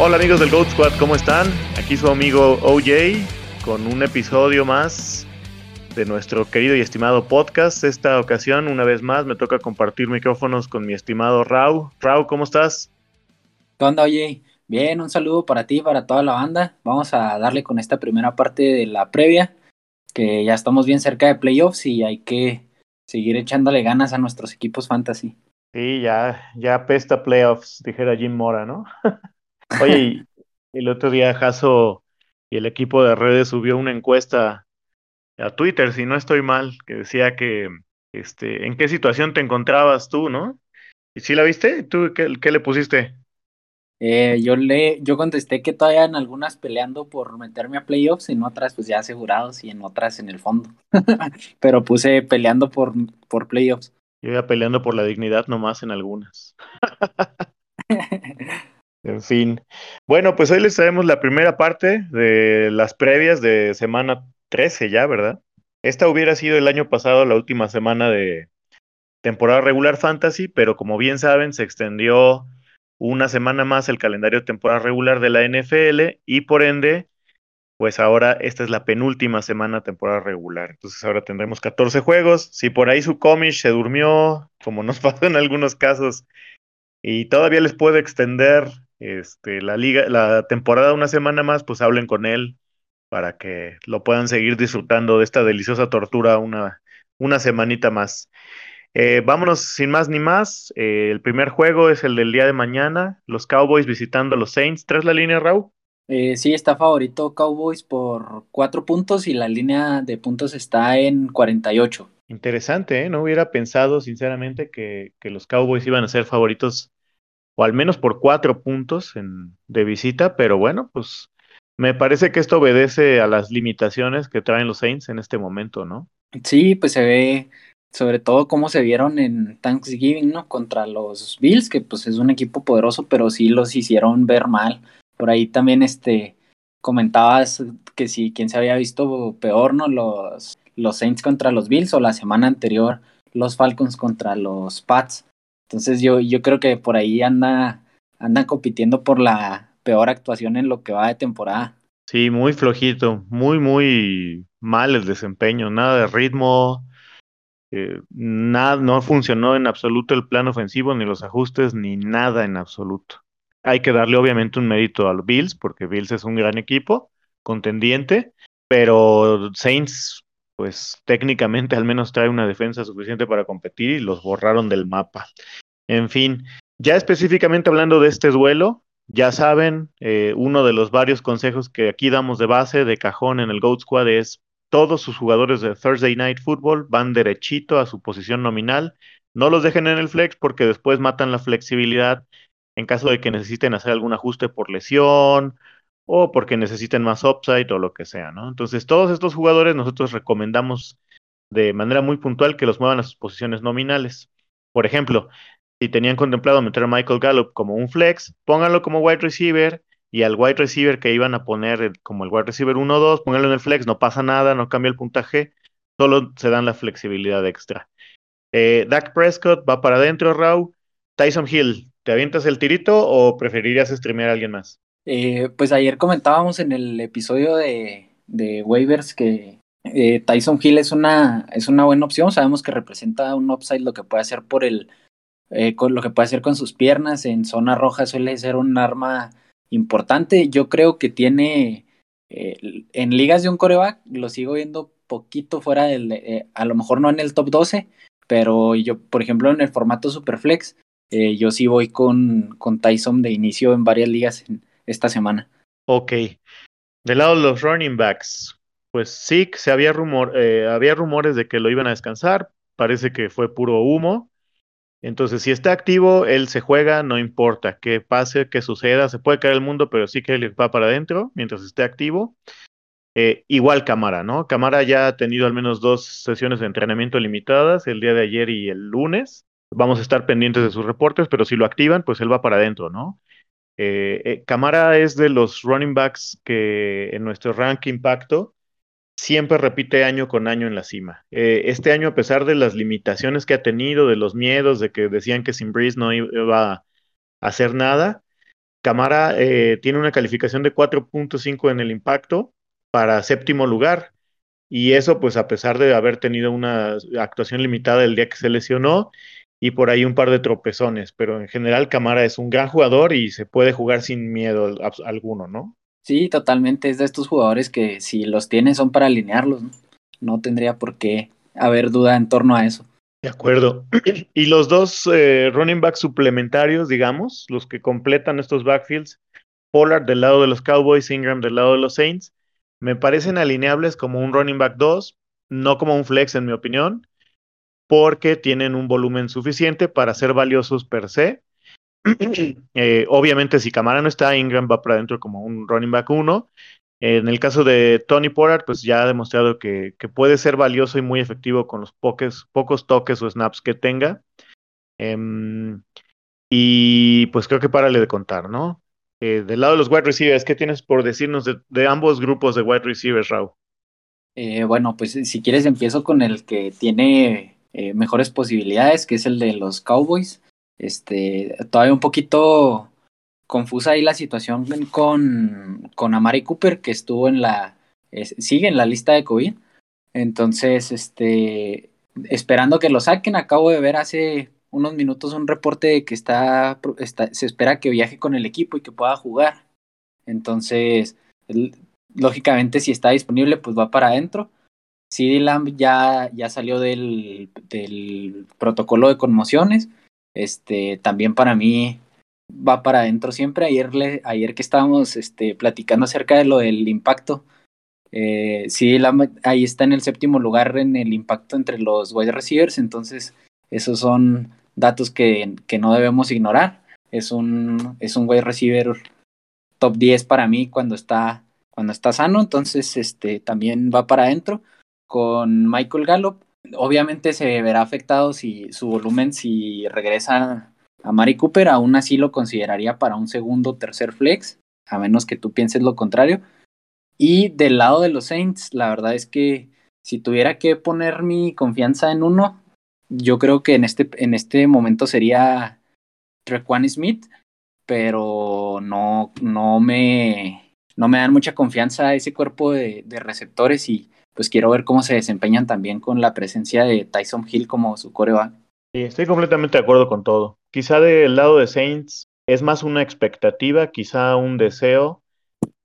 Hola amigos del Goat Squad, ¿cómo están? Aquí su amigo OJ con un episodio más de nuestro querido y estimado podcast. Esta ocasión, una vez más, me toca compartir micrófonos con mi estimado Rau. Rau, ¿cómo estás? ¿Qué onda, OJ? Bien, un saludo para ti y para toda la banda. Vamos a darle con esta primera parte de la previa, que ya estamos bien cerca de playoffs y hay que seguir echándole ganas a nuestros equipos fantasy. Sí, ya, ya apesta playoffs, dijera Jim Mora, ¿no? Oye, el otro día Jaso y el equipo de redes subió una encuesta a Twitter, si no estoy mal, que decía que este, en qué situación te encontrabas tú, ¿no? ¿Y si la viste? ¿Tú qué, qué le pusiste? Eh, yo le, yo contesté que todavía en algunas peleando por meterme a playoffs, en otras pues ya asegurados y en otras en el fondo. Pero puse peleando por, por playoffs. Yo iba peleando por la dignidad nomás en algunas. En fin. Bueno, pues hoy les traemos la primera parte de las previas de semana 13 ya, ¿verdad? Esta hubiera sido el año pasado la última semana de temporada regular fantasy, pero como bien saben, se extendió una semana más el calendario temporada regular de la NFL y por ende, pues ahora esta es la penúltima semana temporada regular. Entonces ahora tendremos 14 juegos. Si por ahí su comish se durmió, como nos pasó en algunos casos, y todavía les puede extender este, la liga, la temporada una semana más, pues hablen con él para que lo puedan seguir disfrutando de esta deliciosa tortura una, una semanita más. Eh, vámonos sin más ni más. Eh, el primer juego es el del día de mañana. Los Cowboys visitando a los Saints. ¿Tres la línea, Raúl? Eh, sí, está favorito Cowboys por cuatro puntos y la línea de puntos está en 48. Interesante, ¿eh? No hubiera pensado sinceramente que, que los Cowboys iban a ser favoritos o al menos por cuatro puntos en, de visita, pero bueno, pues me parece que esto obedece a las limitaciones que traen los Saints en este momento, ¿no? Sí, pues se ve sobre todo cómo se vieron en Thanksgiving, ¿no? Contra los Bills, que pues es un equipo poderoso, pero sí los hicieron ver mal. Por ahí también este comentabas que si quién se había visto peor, ¿no? Los, los Saints contra los Bills o la semana anterior los Falcons contra los Pats. Entonces yo, yo creo que por ahí anda, andan compitiendo por la peor actuación en lo que va de temporada. Sí, muy flojito, muy, muy mal el desempeño, nada de ritmo, eh, nada, no funcionó en absoluto el plan ofensivo, ni los ajustes, ni nada en absoluto. Hay que darle obviamente un mérito a los Bills, porque Bills es un gran equipo, contendiente, pero Saints, pues técnicamente al menos trae una defensa suficiente para competir y los borraron del mapa. En fin, ya específicamente hablando de este duelo, ya saben, eh, uno de los varios consejos que aquí damos de base, de cajón en el Goat Squad es todos sus jugadores de Thursday Night Football van derechito a su posición nominal. No los dejen en el flex porque después matan la flexibilidad en caso de que necesiten hacer algún ajuste por lesión o porque necesiten más upside o lo que sea, ¿no? Entonces, todos estos jugadores nosotros recomendamos de manera muy puntual que los muevan a sus posiciones nominales. Por ejemplo, si tenían contemplado meter a Michael Gallup como un flex, pónganlo como wide receiver y al wide receiver que iban a poner como el wide receiver 1 o 2, pónganlo en el flex, no pasa nada, no cambia el puntaje, solo se dan la flexibilidad extra. Eh, Dak Prescott va para adentro, Raw. Tyson Hill, ¿te avientas el tirito o preferirías streamear a alguien más? Eh, pues ayer comentábamos en el episodio de, de waivers que eh, Tyson Hill es una, es una buena opción. Sabemos que representa un upside lo que puede hacer por el eh, con lo que puede hacer con sus piernas en zona roja suele ser un arma importante. Yo creo que tiene eh, en ligas de un coreback, lo sigo viendo poquito fuera del, eh, a lo mejor no en el top 12, pero yo, por ejemplo, en el formato Superflex, yo sí voy con, con Tyson de inicio en varias ligas esta semana. Ok. Del lado de los running backs, pues sí, se había, rumor, había rumores de que lo iban a descansar, parece que fue puro humo. Entonces, si está activo, él se juega, no importa qué pase, qué suceda, se puede caer el mundo, pero sí que él va para adentro mientras esté activo. Eh, igual Camara, ¿no? Camara ya ha tenido al menos dos sesiones de entrenamiento limitadas, el día de ayer y el lunes. Vamos a estar pendientes de sus reportes, pero si lo activan, pues él va para adentro, ¿no? Eh, eh, Camara es de los running backs que en nuestro ranking pacto siempre repite año con año en la cima. Eh, este año, a pesar de las limitaciones que ha tenido, de los miedos, de que decían que sin Breeze no iba a hacer nada, Camara tiene una calificación de 4.5 en el impacto para séptimo lugar. Y eso, pues a pesar de haber tenido una actuación limitada el día que se lesionó y por ahí un par de tropezones. Pero en general, Camara es un gran jugador y se puede jugar sin miedo alguno, ¿no? Sí, totalmente. Es de estos jugadores que si los tiene son para alinearlos. No, no tendría por qué haber duda en torno a eso. De acuerdo. Y los dos eh, running backs suplementarios, digamos, los que completan estos backfields, Pollard del lado de los Cowboys, Ingram del lado de los Saints, me parecen alineables como un running back 2, no como un flex en mi opinión, porque tienen un volumen suficiente para ser valiosos per se. Eh, obviamente, si Camara no está, Ingram va para adentro como un running back 1 en el caso de Tony Pollard, pues ya ha demostrado que, puede ser valioso y muy efectivo con los pocos, pocos toques o snaps que tenga. Em, y pues creo que párale de contar, ¿no? Eh, del lado de los wide receivers, ¿qué tienes por decirnos de, ambos grupos de wide receivers, Raúl? Eh, bueno, pues si quieres empiezo con el que tiene eh, mejores posibilidades, que es el de los Cowboys. Este, todavía un poquito confusa ahí la situación con, con Amari Cooper, que estuvo en la, sigue en la lista de COVID. Entonces, este, esperando que lo saquen, acabo de ver hace unos minutos un reporte de que está, se espera que viaje con el equipo y que pueda jugar. Entonces, lógicamente, si está disponible, pues va para adentro. CD Lamb ya, ya salió del, protocolo de conmociones. Este, también para mí va para adentro siempre. Ayer, le, ayer que estábamos este, platicando acerca de lo del impacto, eh, sí, ahí está en el séptimo lugar en el impacto entre los wide receivers, entonces esos son datos que, que no debemos ignorar. Es un, es un wide receiver top 10 para mí cuando está, cuando está sano, entonces este, también va para adentro. Con Michael Gallup, obviamente se verá afectado si su volumen si regresa a Mari Cooper, aún así lo consideraría para un segundo tercer flex, a menos que tú pienses lo contrario. Y del lado de los Saints, la verdad es que si tuviera que poner mi confianza en uno, yo creo que en este, en este momento sería Trequan Smith, pero no, no, me, no me dan mucha confianza ese cuerpo de, de receptores y pues quiero ver cómo se desempeñan también con la presencia de Tyson Hill como su coreback. Sí, estoy completamente de acuerdo con todo. Quizá del lado de Saints es más una expectativa, quizá un deseo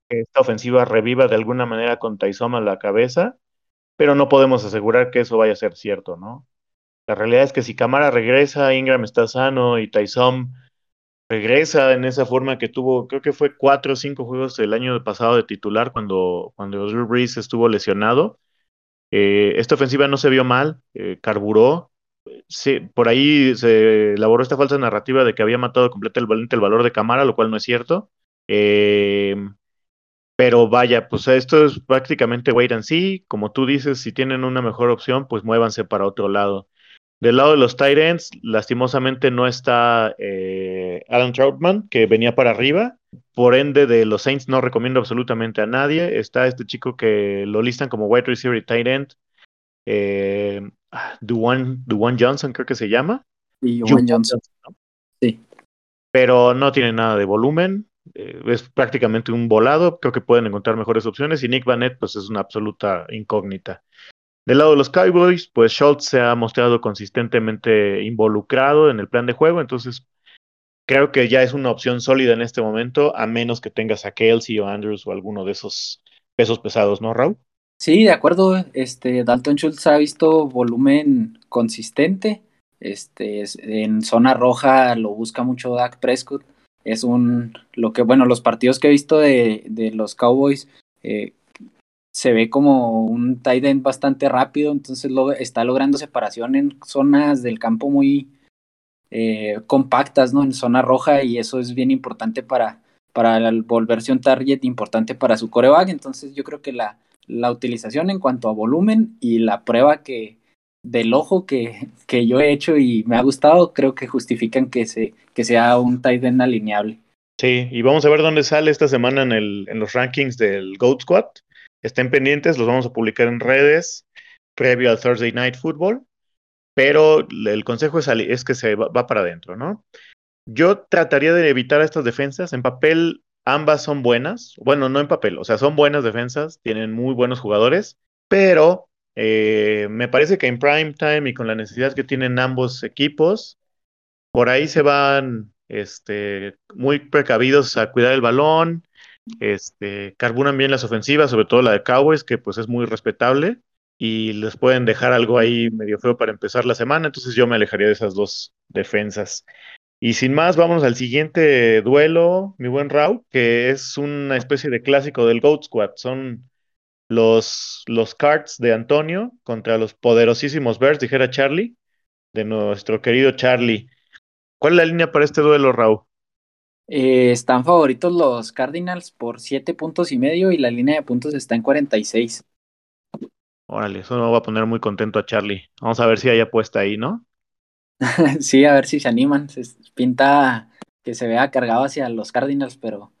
que esta ofensiva reviva de alguna manera con Tyson a la cabeza, pero no podemos asegurar que eso vaya a ser cierto, ¿no? La realidad es que si Camara regresa, Ingram está sano y Tyson regresa en esa forma que tuvo, creo que fue cuatro o cinco juegos el año pasado de titular cuando, cuando Drew Brees estuvo lesionado. Eh, esta ofensiva no se vio mal, eh, carburó, sí, por ahí se elaboró esta falsa narrativa de que había matado completamente el valor de cámara, lo cual no es cierto. Eh, pero vaya, pues esto es prácticamente wait and see. Como tú dices, si tienen una mejor opción, pues muévanse para otro lado. Del lado de los tight ends, lastimosamente no está eh, Alan Troutman, que venía para arriba. Por ende, de los Saints no recomiendo absolutamente a nadie. Está este chico que lo listan como wide receiver y tight end. Eh, Duane, Johnson, creo que se llama. Y Johnson. Sí. Pero no tiene nada de volumen. Eh, es prácticamente un volado. Creo que pueden encontrar mejores opciones. Y Nick Vanette, pues es una absoluta incógnita. Del lado de los Cowboys, pues Schultz se ha mostrado consistentemente involucrado en el plan de juego. Entonces, creo que ya es una opción sólida en este momento, a menos que tengas a Kelsey o Andrews o alguno de esos pesos pesados, ¿no, Raúl? Sí, de acuerdo. Este, Dalton Schultz ha visto volumen consistente. Este, en zona roja lo busca mucho Dak Prescott. Es un, lo que, bueno, los partidos que he visto de, de los Cowboys eh, se ve como un tight end bastante rápido, entonces lo, está logrando separación en zonas del campo muy eh, compactas, ¿no? En zona roja y eso es bien importante para, para volverse un target importante para su coreback. Entonces yo creo que la, la utilización en cuanto a volumen y la prueba que del ojo que, que yo he hecho y me ha gustado, creo que justifican que, se, que sea un tight end alineable. Sí, y vamos a ver dónde sale esta semana en, el, en los rankings del Goat Squad. Estén pendientes, los vamos a publicar en redes previo al Thursday Night Football, pero el consejo es, que se va, para adentro, ¿no? Yo trataría de evitar estas defensas. En papel, ambas son buenas. Bueno, no en papel, o sea, son buenas defensas, tienen muy buenos jugadores, pero eh, me parece que en prime time y con la necesidad que tienen ambos equipos, por ahí se van este, muy precavidos a cuidar el balón, este, carburan bien las ofensivas, sobre todo la de Cowboys, que pues es muy respetable, y les pueden dejar algo ahí medio feo para empezar la semana, entonces yo me alejaría de esas dos defensas. Y sin más, vamos al siguiente duelo, mi buen Rau, que es una especie de clásico del Goat Squad. Son los, los Cards de Antonio contra los poderosísimos Bears, dijera Charlie, de nuestro querido Charlie. ¿Cuál es la línea para este duelo, Raúl? Eh, están favoritos los Cardinals por siete puntos y medio y la línea de puntos está en 46. Órale, eso me va a poner muy contento a Charlie. Vamos a ver si hay apuesta ahí, ¿no? sí, a ver si se animan. Se pinta que se vea cargado hacia los Cardinals, pero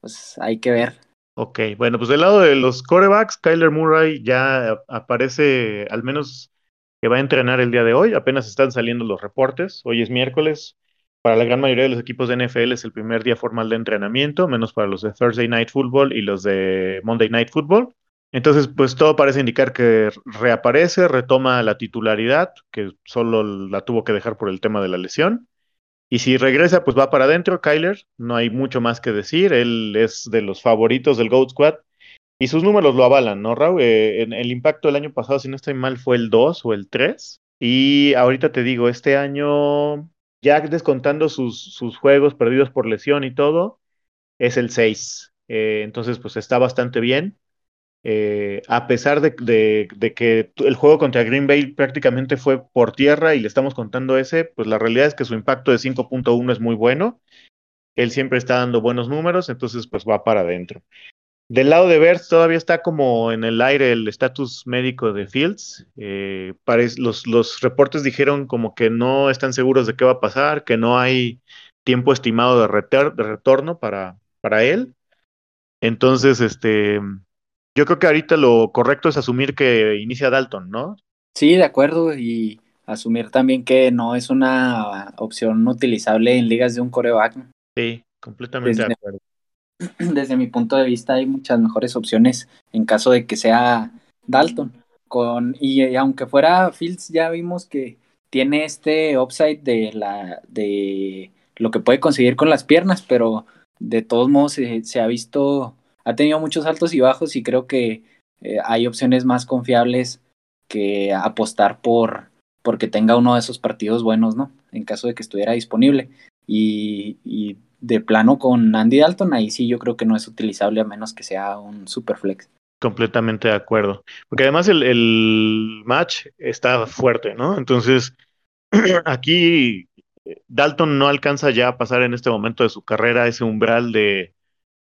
pues hay que ver. Ok, bueno, pues del lado de los corebacks, Kyler Murray ya aparece, al menos que va a entrenar el día de hoy. Apenas están saliendo los reportes. Hoy es miércoles. Para la gran mayoría de los equipos de NFL es el primer día formal de entrenamiento, menos para los de Thursday Night Football y los de Monday Night Football. Entonces, pues todo parece indicar que reaparece, retoma la titularidad, que solo la tuvo que dejar por el tema de la lesión. Y si regresa, pues va para adentro, Kyler. No hay mucho más que decir. Él es de los favoritos del Goat Squad. Y sus números lo avalan, ¿no, Raúl? Eh, el impacto del año pasado, si no estoy mal, fue el 2 o el 3. Y ahorita te digo, este año, ya descontando sus, sus juegos perdidos por lesión y todo, es el 6. Eh, entonces, pues está bastante bien. Eh, a pesar de, que el juego contra Green Bay prácticamente fue por tierra y le estamos contando ese, pues la realidad es que su impacto de 5.1 es muy bueno. Él siempre está dando buenos números, entonces pues va para adentro. Del lado de Bears todavía está como en el aire el estatus médico de Fields. Eh, los, reportes dijeron como que no están seguros de qué va a pasar, que no hay tiempo estimado de, de retorno para, para él. Entonces, este, yo creo que ahorita lo correcto es asumir que inicia Dalton, ¿no? Sí, de acuerdo, y asumir también que no es una opción utilizable en ligas de un coreback. Sí, completamente de acuerdo. Desde mi punto de vista hay muchas mejores opciones en caso de que sea Dalton. Con, y, aunque fuera Fields, ya vimos que tiene este upside de la de lo que puede conseguir con las piernas, pero de todos modos se ha visto ha tenido muchos altos y bajos y creo que eh, hay opciones más confiables que apostar por porque tenga uno de esos partidos buenos, ¿no? En caso de que estuviera disponible. Y, de plano con Andy Dalton, ahí sí yo creo que no es utilizable a menos que sea un super flex. Completamente de acuerdo. Porque además el, el match está fuerte, ¿no? Entonces, aquí Dalton no alcanza ya a pasar en este momento de su carrera ese umbral de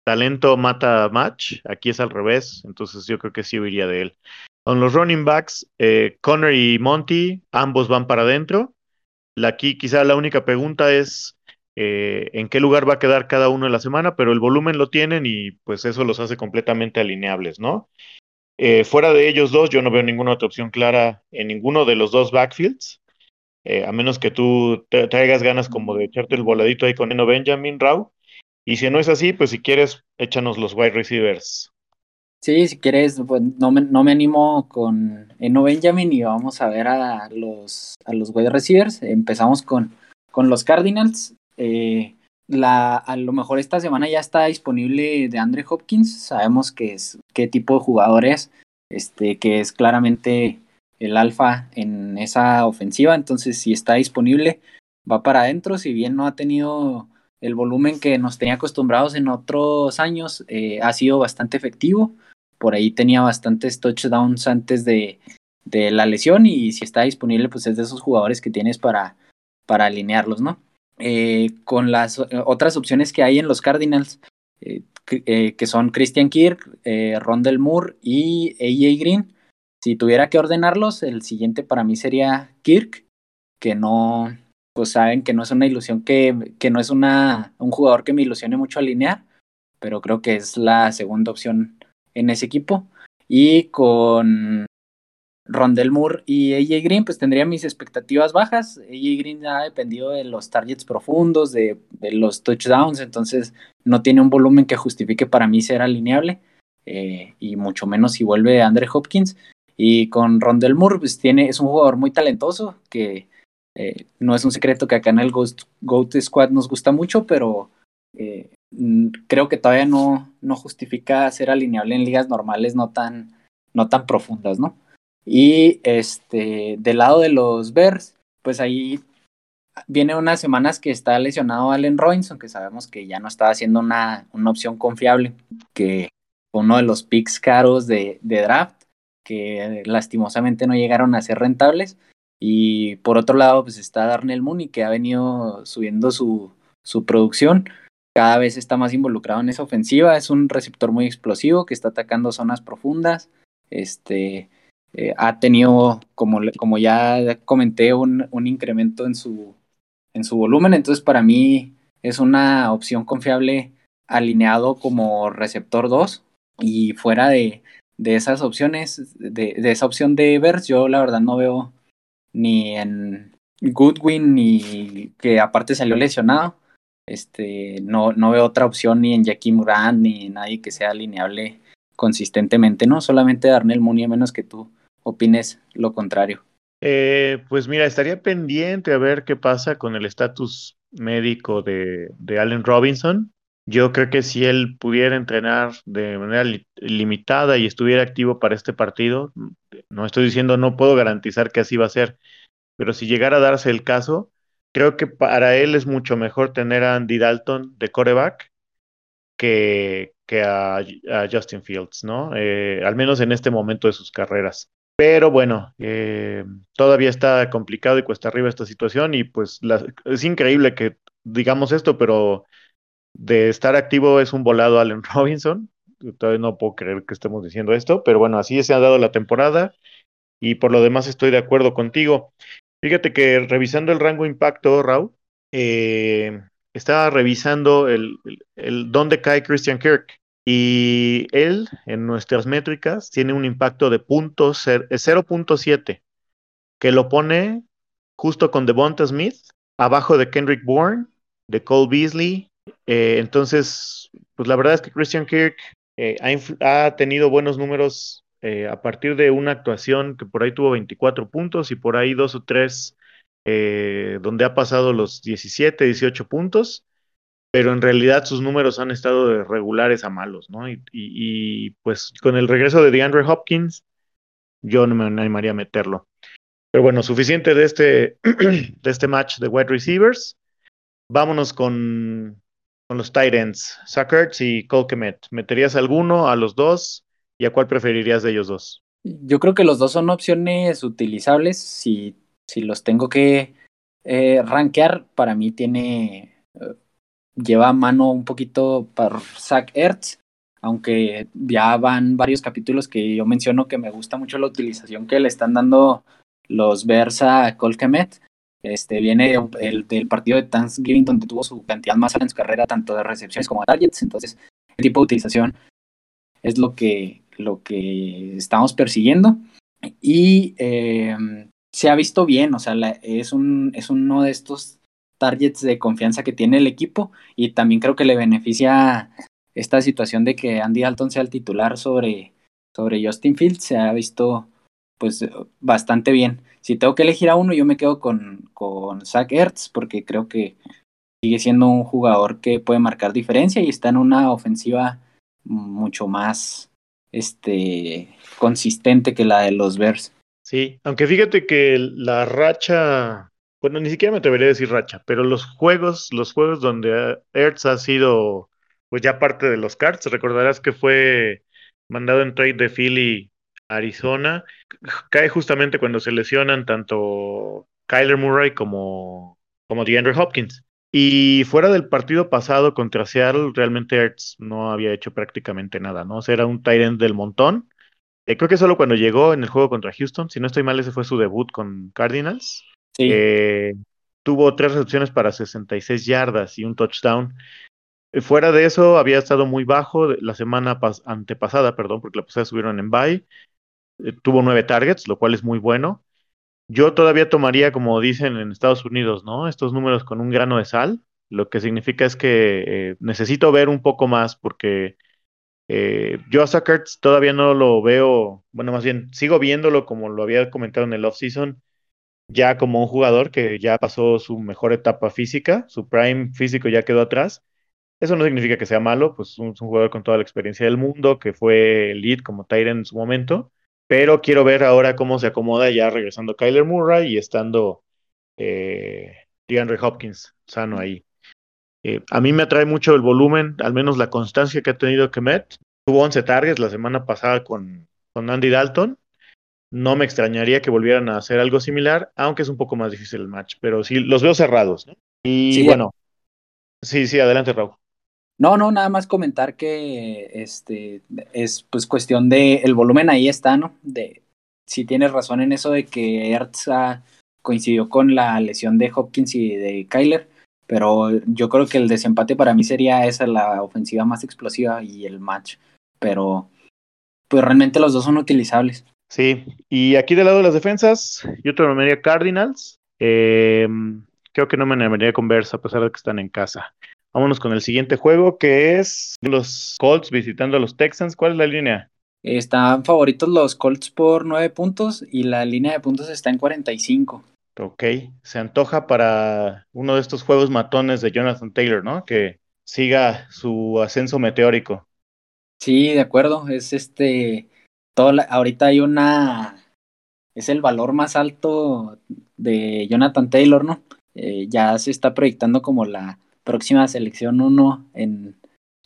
talento mata match, aquí es al revés, entonces yo creo que sí huiría de él. Con los running backs, eh, Connor y Monty, ambos van para adentro. Aquí quizá la única pregunta es eh, en qué lugar va a quedar cada uno en la semana, pero el volumen lo tienen y pues eso los hace completamente alineables, ¿no? Eh, fuera de ellos dos, yo no veo ninguna otra opción clara en ninguno de los dos backfields, a menos que tú traigas ganas como de echarte el voladito ahí con Eno Benjamin, Rau. Y si no es así, pues si quieres, échanos los wide receivers. Sí, si quieres, pues no me, no me animo con Eno Benjamin y vamos a ver a los, a los wide receivers. Empezamos con, con los Cardinals. Eh, la, a lo mejor esta semana ya está disponible de Andre Hopkins. Sabemos que es, qué tipo de jugador es, este, que es claramente el alfa en esa ofensiva. Entonces, si está disponible, va para adentro. Si bien no ha tenido el volumen que nos tenía acostumbrados en otros años eh, ha sido bastante efectivo. Por ahí tenía bastantes touchdowns antes de, la lesión y si está disponible, pues es de esos jugadores que tienes para, alinearlos, ¿no? Eh, con las otras opciones que hay en los Cardinals, eh, que son Christian Kirk, Rondell Moore y AJ Green. Si tuviera que ordenarlos, el siguiente para mí sería Kirk, que no, pues saben que no es una ilusión que, que no es una, un jugador que me ilusione mucho alinear, pero creo que es la segunda opción en ese equipo. Y con Rondell Moore y AJ Green, pues tendría mis expectativas bajas. AJ Green ha dependido de los targets profundos, de, los touchdowns, entonces no tiene un volumen que justifique para mí ser alineable, eh, y mucho menos si vuelve Andre Hopkins. Y con Rondell Moore, pues tiene, es un jugador muy talentoso, que eh, no es un secreto que acá en el Ghost, Goat Squad nos gusta mucho, pero eh, creo que todavía no, no justifica ser alineable en ligas normales no tan, no tan profundas, ¿no? Y este, del lado de los Bears, pues ahí viene unas semanas que está lesionado Allen Robinson, que sabemos que ya no está haciendo una, una opción confiable, que uno de los picks caros de, draft, que lastimosamente no llegaron a ser rentables. Y por otro lado, pues está Darnell Mooney, que ha venido subiendo su, su producción. Cada vez está más involucrado en esa ofensiva. Es un receptor muy explosivo que está atacando zonas profundas. Este, eh, ha tenido, como, como ya comenté, un, un, incremento en su, en su volumen. Entonces, para mí es una opción confiable alineado como receptor 2. Y fuera de, de esas opciones, de, esa opción de Evers, yo la verdad no veo ni en Goodwin ni que aparte salió lesionado. Este, no, no veo otra opción ni en Jackie Moran ni nadie que sea alineable consistentemente, ¿no? Solamente Darnell Mooney, a menos que tú opines lo contrario. Eh, pues mira, estaría pendiente a ver qué pasa con el estatus médico de, de, Allen Robinson. Yo creo que si él pudiera entrenar de manera li limitada y estuviera activo para este partido, no estoy diciendo no puedo garantizar que así va a ser, pero si llegara a darse el caso, creo que para él es mucho mejor tener a Andy Dalton de coreback que, que a, a Justin Fields, ¿no? Eh, al menos en este momento de sus carreras. Pero bueno, eh, todavía está complicado y cuesta arriba esta situación y pues la, es increíble que digamos esto, pero de estar activo es un volado Allen Robinson. Todavía no puedo creer que estemos diciendo esto, pero bueno, así se ha dado la temporada y por lo demás estoy de acuerdo contigo. Fíjate que revisando el rango impacto, Raúl, eh, estaba revisando el, dónde cae Christian Kirk. Y él, en nuestras métricas, tiene un impacto de 0.7, que lo pone justo con Devonta Smith, abajo de Kendrick Bourne, de Cole Beasley. Eh, entonces, pues la verdad es que Christian Kirk eh, ha, ha, tenido buenos números eh, a partir de una actuación que por ahí tuvo 24 puntos y por ahí dos o tres donde ha pasado los 17, 18 puntos pero en realidad sus números han estado de regulares a malos, ¿no? Y, y, y, pues con el regreso de DeAndre Hopkins, yo no me animaría a meterlo. Pero bueno, suficiente de este, de este match de wide receivers. Vámonos con, con los tight ends, Sackerts y Colquemet. ¿Meterías alguno, a los dos? ¿Y a cuál preferirías de ellos dos? Yo creo que los dos son opciones utilizables. Si, si los tengo que eh, rankear, para mí tiene lleva mano un poquito para Zach Ertz, aunque ya van varios capítulos que yo menciono que me gusta mucho la utilización que le están dando los Versa Colquemet. Este viene el, del partido de Thanksgiving donde tuvo su cantidad más alta en su carrera, tanto de recepciones como de targets. Entonces, el tipo de utilización es lo que, lo que estamos persiguiendo. Y eh, se ha visto bien, o sea, la, es, un, es uno de estos targets de confianza que tiene el equipo y también creo que le beneficia esta situación de que Andy Dalton sea el titular sobre, sobre Justin Fields, se ha visto pues bastante bien. Si tengo que elegir a uno, yo me quedo con, con Zach Ertz porque creo que sigue siendo un jugador que puede marcar diferencia y está en una ofensiva mucho más este consistente que la de los Bears. Sí, aunque fíjate que la racha bueno, ni siquiera me atrevería a decir racha, pero los juegos, los juegos donde Ertz ha sido pues ya parte de los Cards, recordarás que fue mandado en trade de Philly Arizona, cae justamente cuando se lesionan tanto Kyler Murray como, como DeAndre Hopkins. Y fuera del partido pasado contra Seattle, realmente Ertz no había hecho prácticamente nada, ¿no? O sea, era un tight end del montón. Eh, creo que solo cuando llegó en el juego contra Houston, si no estoy mal, ese fue su debut con Cardinals. Sí. Eh, tuvo tres recepciones para 66 yardas y un touchdown. Eh, fuera de eso, había estado muy bajo la semana antepasada, perdón, porque la pasada subieron en bye. Eh, tuvo nueve targets, lo cual es muy bueno. Yo todavía tomaría, como dicen en Estados Unidos, ¿no? Estos números con un grano de sal. Lo que significa es que eh, necesito ver un poco más porque eh, yo a Zuckerts todavía no lo veo, bueno, más bien sigo viéndolo como lo había comentado en el off-season, ya como un jugador que ya pasó su mejor etapa física, su prime físico ya quedó atrás. Eso no significa que sea malo, pues es un, jugador con toda la experiencia del mundo, que fue lead como Tyrant en su momento, pero quiero ver ahora cómo se acomoda ya regresando Kyler Murray y estando eh, DeAndre Hopkins sano ahí. Eh, a mí me atrae mucho el volumen, al menos la constancia que ha tenido Kemet. Tuvo 11 targets la semana pasada con, con Andy Dalton. No me extrañaría que volvieran a hacer algo similar, aunque es un poco más difícil el match, pero sí, los veo cerrados. Y bueno, sí, sí, adelante, Raúl. No, no, nada más comentar que este es pues cuestión de el volumen ahí está, ¿no? De si tienes razón en eso de que Ertz coincidió con la lesión de Hopkins y de Kyler, pero yo creo que el desempate para mí sería esa la ofensiva más explosiva y el match, pero pues realmente los dos son utilizables. Sí, y aquí del lado de las defensas, yo te llamaría Cardinals. Eh, creo que no me animaría con Versa a pesar de que están en casa. Vámonos con el siguiente juego, que es los Colts visitando a los Texans. ¿Cuál es la línea? Están favoritos los Colts por 9 puntos y la línea de puntos está en 45. Ok, se antoja para uno de estos juegos matones de Jonathan Taylor, ¿no? Que siga su ascenso meteórico. Sí, de acuerdo. Es este. Todo ahorita hay una. Es el valor más alto de Jonathan Taylor, ¿no? Eh, ya se está proyectando como la próxima selección 1 en,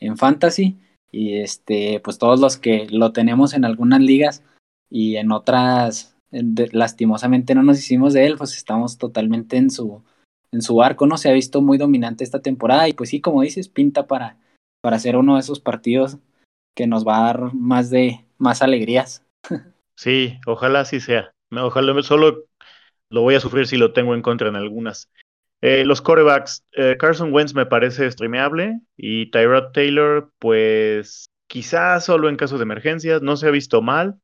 en Fantasy. Y este, pues todos los que lo tenemos en algunas ligas y en otras, lastimosamente no nos hicimos de él, pues estamos totalmente en su, en su arco, ¿no? Se ha visto muy dominante esta temporada y pues sí, como dices, pinta para, para ser uno de esos partidos que nos va a dar más de, más alegrías. Sí, ojalá así sea. Ojalá solo lo voy a sufrir si lo tengo en contra en algunas. Eh, los corebacks, eh, Carson Wentz me parece streameable y Tyrod Taylor, pues quizás solo en casos de emergencias, no se ha visto mal,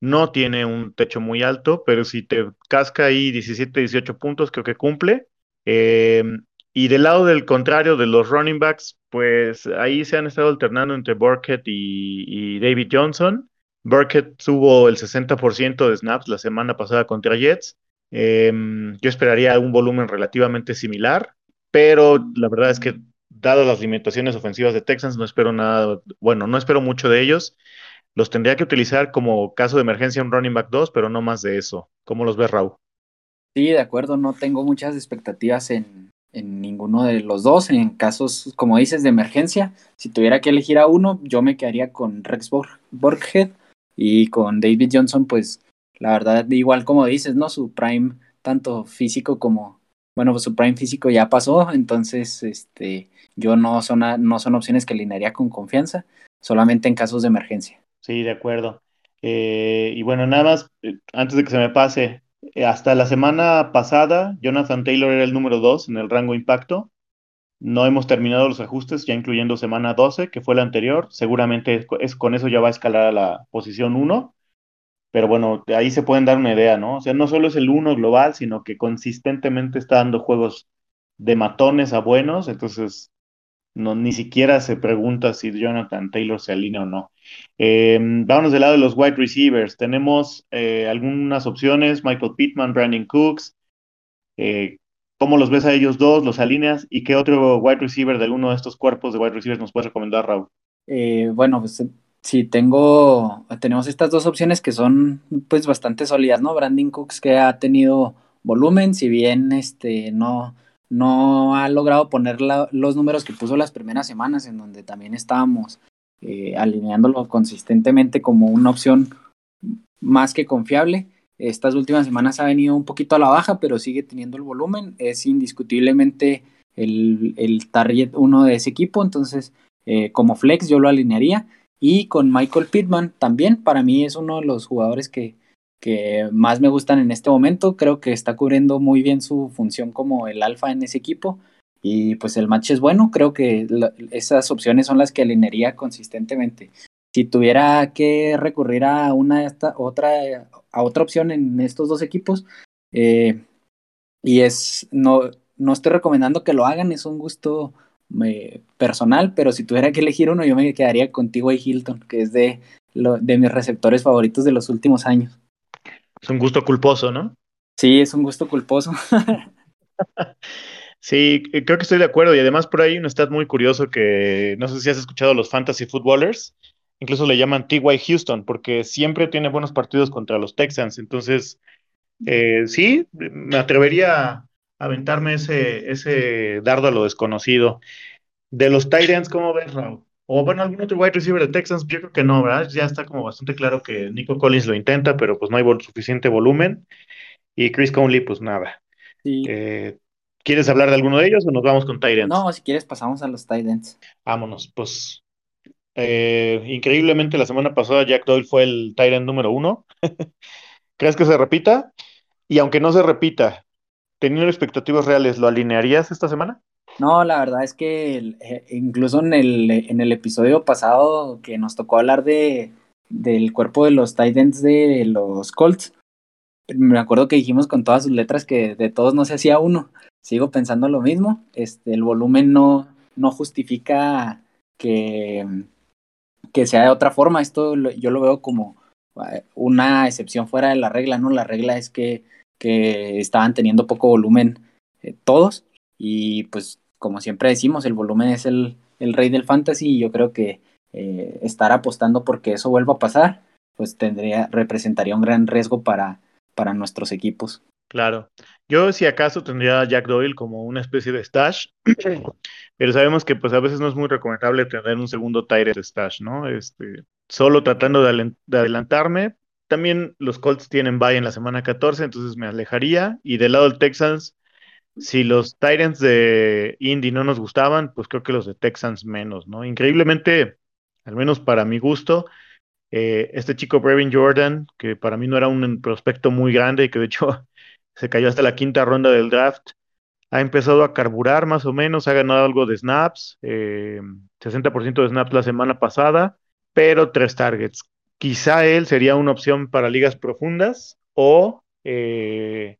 no tiene un techo muy alto, pero si te casca ahí 17, 18 puntos, creo que cumple. Em, y del lado del contrario de los running backs, pues ahí se han estado alternando entre Burkett y, y David Johnson. Burkett tuvo el 60% de snaps la semana pasada contra Jets. Em, yo esperaría un volumen relativamente similar, pero la verdad es que, dado las limitaciones ofensivas de Texans, no espero nada, bueno, no espero mucho de ellos. Los tendría que utilizar como caso de emergencia un running back 2, pero no más de eso. ¿Cómo los ves, Raúl? Sí, de acuerdo, no tengo muchas expectativas en, en ninguno de los dos. En casos, como dices, de emergencia, si tuviera que elegir a uno, yo me quedaría con Rex Borghead y con David Johnson, pues la verdad, igual como dices, ¿no? Su prime, tanto físico como, bueno, pues su prime físico ya pasó, entonces, este, yo no son, no son opciones que alinearía con confianza, solamente en casos de emergencia. Sí, de acuerdo. Eh, y bueno, nada más, eh, antes de que se me pase, eh, hasta la semana pasada, Jonathan Taylor era el número 2 en el rango impacto. No hemos terminado los ajustes, ya incluyendo semana 12, que fue la anterior. Seguramente es, con eso ya va a escalar a la posición 1. Pero bueno, ahí se pueden dar una idea, ¿no? O sea, no solo es el uno global, sino que consistentemente está dando juegos de matones a buenos, entonces no, ni siquiera se pregunta si Jonathan Taylor se alinea o no. Eh, vámonos del lado de los wide receivers. Tenemos eh, algunas opciones, Michael Pittman, Brandon Cooks. Eh, ¿Cómo los ves a ellos dos? ¿Los alineas? ¿Y qué otro wide receiver de alguno de estos cuerpos de wide receivers nos puedes recomendar, Raúl? Eh, bueno, pues Sí, tengo, tenemos estas dos opciones que son pues bastante sólidas, ¿no? Brandon Cooks que ha tenido volumen, si bien este no, no ha logrado poner los números que puso las primeras semanas, en donde también estábamos eh, alineándolo consistentemente como una opción más que confiable. Estas últimas semanas ha venido un poquito a la baja, pero sigue teniendo el volumen. Es indiscutiblemente el, el target uno de ese equipo, entonces eh, como flex yo lo alinearía. Y con Michael Pittman también, para mí es uno de los jugadores que, que más me gustan en este momento. Creo que está cubriendo muy bien su función como el alfa en ese equipo. Y pues el match es bueno, creo que esas opciones son las que alinearía consistentemente. si tuviera que recurrir a una esta, otra, a otra opción en estos dos equipos, eh, y es, no, no estoy recomendando que lo hagan, es un gusto eh, personal, pero si tuviera que elegir uno, yo me quedaría contigo y Hilton, que es de, lo, de mis receptores favoritos de los últimos años. Es un gusto culposo, ¿no? Sí, es un gusto culposo. sí, creo que estoy de acuerdo. Y además por ahí un stat muy curioso que no sé si has escuchado los fantasy footballers. Incluso le llaman TY Houston porque siempre tiene buenos partidos contra los Texans. Entonces, eh, sí, me atrevería a aventarme ese, ese dardo a lo desconocido. De los Titans, ¿cómo ves, Raúl? O bueno, algún otro wide receiver de Texans, yo creo que no, ¿verdad? Ya está como bastante claro que Nico Collins lo intenta, pero pues no hay suficiente volumen. Y Chris Conley, pues nada. Eh, ¿Quieres hablar de alguno de ellos o nos vamos con Titans? No, si quieres pasamos a los Titans. Vámonos, pues eh, increíblemente la semana pasada Jack Doyle fue el Titan número uno. ¿Crees que se repita? Y aunque no se repita, teniendo expectativas reales, ¿lo alinearías esta semana? No, la verdad es que eh, incluso en el, en el episodio pasado que nos tocó hablar de, del cuerpo de los Titans de los Colts, me acuerdo que dijimos con todas sus letras que de todos no se hacía uno. Sigo pensando lo mismo. Este, el volumen no, no justifica que, que sea de otra forma. Esto yo lo veo como eh, una excepción fuera de la regla, ¿no? La regla es que, que estaban teniendo poco volumen eh, todos. Y pues, como siempre decimos, el volumen es el, el rey del fantasy. Y yo creo que eh, estar apostando porque eso vuelva a pasar, pues tendría, representaría un gran riesgo para para nuestros equipos. Claro. Yo si acaso tendría a Jack Doyle como una especie de stash, pero sabemos que pues a veces no es muy recomendable tener un segundo Tyrant de stash, ¿no? Este, solo tratando de, adelantarme. También los Colts tienen bye en la semana 14, entonces me alejaría. Y del lado del Texans, si los Tyrants de Indy no nos gustaban, pues creo que los de Texans menos, ¿no? Increíblemente, al menos para mi gusto, eh, este chico Brevin Jordan, que para mí no era un prospecto muy grande y que de hecho se cayó hasta la quinta ronda del draft, ha empezado a carburar más o menos, ha ganado algo de snaps, 60% eh, de snaps la semana pasada, pero tres targets. Quizá él sería una opción para ligas profundas o eh,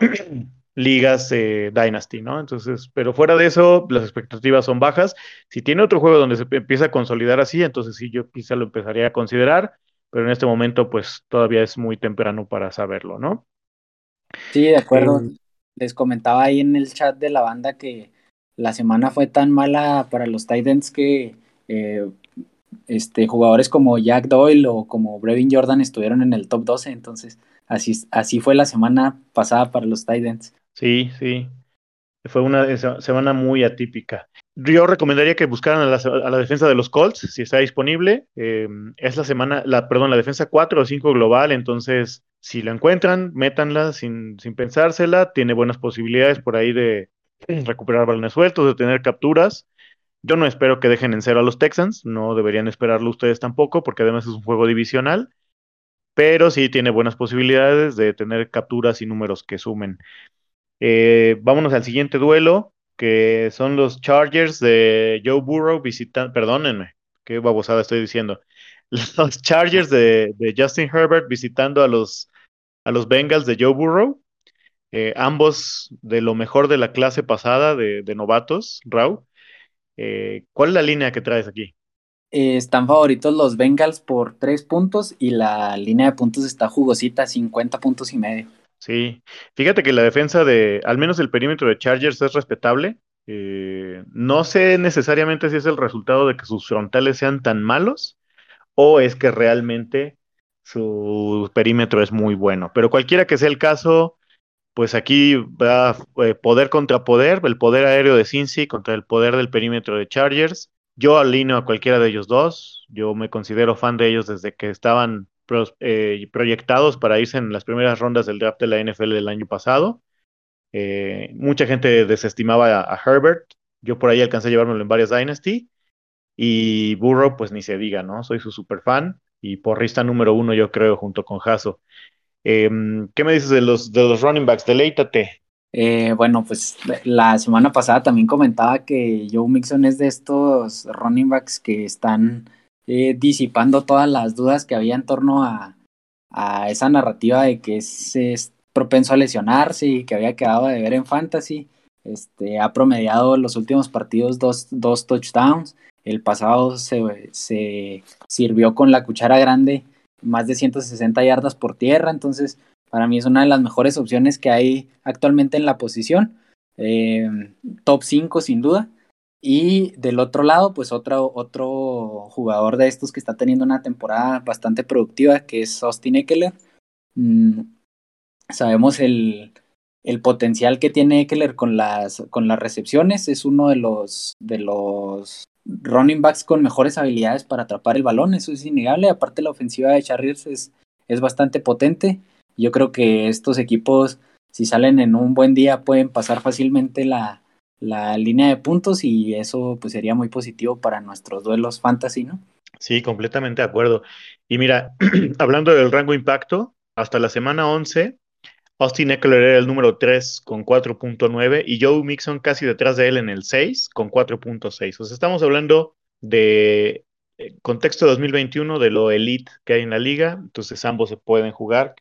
ligas eh, Dynasty, ¿no? Entonces, pero fuera de eso, las expectativas son bajas. Si tiene otro juego donde se empieza a consolidar así, entonces sí, yo quizá lo empezaría a considerar, pero en este momento, pues todavía es muy temprano para saberlo, ¿no? Sí, de acuerdo. Eh, Les comentaba ahí en el chat de la banda que la semana fue tan mala para los Titans que eh, este, jugadores como Jack Doyle o como Brevin Jordan estuvieron en el top 12, entonces así, así fue la semana pasada para los Titans. Sí, sí. Fue una semana muy atípica. Yo recomendaría que buscaran a la, defensa de los Colts, si está disponible. Em, es la semana, la, perdón, la defensa 4 o 5 global, entonces si la encuentran, métanla sin, sin pensársela. Tiene buenas posibilidades por ahí de recuperar balones sueltos, de tener capturas. Yo no espero que dejen en cero a los Texans, no deberían esperarlo ustedes tampoco, porque además es un juego divisional, pero sí tiene buenas posibilidades de tener capturas y números que sumen. Eh, vámonos al siguiente duelo, que son los Chargers de Joe Burrow visitando, perdónenme, qué babosada estoy diciendo. Los Chargers de, Justin Herbert visitando a los, a los Bengals de Joe Burrow. Eh, ambos de lo mejor de la clase pasada de, novatos, Raúl. Eh, ¿Cuál es la línea que traes aquí? están favoritos los Bengals por tres puntos y la línea de puntos está jugosita, 50 puntos y medio. Sí, fíjate que la defensa de, al menos el perímetro de Chargers es respetable. Eh, no sé necesariamente si es el resultado de que sus frontales sean tan malos o es que realmente su perímetro es muy bueno. Pero cualquiera que sea el caso, pues aquí va eh, poder contra poder, el poder aéreo de Cincy contra el poder del perímetro de Chargers. Yo alineo a cualquiera de ellos dos. Yo me considero fan de ellos desde que estaban eh, proyectados para irse en las primeras rondas del draft de la NFL del año pasado. Eh, mucha gente desestimaba a, Herbert. Yo por ahí alcancé a llevármelo en varias Dynasty. Y Burrow, pues ni se diga, ¿no? Soy su super fan y porrista número uno, yo creo, junto con Jaso. Em, ¿Qué me dices de los, de los running backs? Deleítate. Eh, bueno, pues la semana pasada también comentaba que Joe Mixon es de estos running backs que están eh, disipando todas las dudas que había en torno a, a esa narrativa de que es, propenso a lesionarse y que había quedado de ver en fantasy. Este, ha promediado los últimos partidos dos, dos touchdowns. El pasado se, se, sirvió con la cuchara grande más de 160 yardas por tierra. Entonces, para mí es una de las mejores opciones que hay actualmente en la posición. Eh, top 5 sin duda. Y del otro lado, pues otro, otro jugador de estos que está teniendo una temporada bastante productiva, que es Austin Eckler. Mm, sabemos el, el, potencial que tiene Eckler con las, con las recepciones. Es uno de los, de los running backs con mejores habilidades para atrapar el balón. Eso es innegable. Aparte, la ofensiva de Chargers es, es bastante potente. Yo creo que estos equipos, si salen en un buen día, pueden pasar fácilmente la, la línea de puntos y eso pues sería muy positivo para nuestros duelos fantasy, ¿no? Sí, completamente de acuerdo. Y mira, hablando del rango impacto, hasta la semana 11, Austin Eckler era el número 3 con 4.9 y Joe Mixon casi detrás de él en el 6 con 4.6. O estamos hablando de eh, contexto 2021 de lo elite que hay en la liga, entonces ambos se pueden jugar.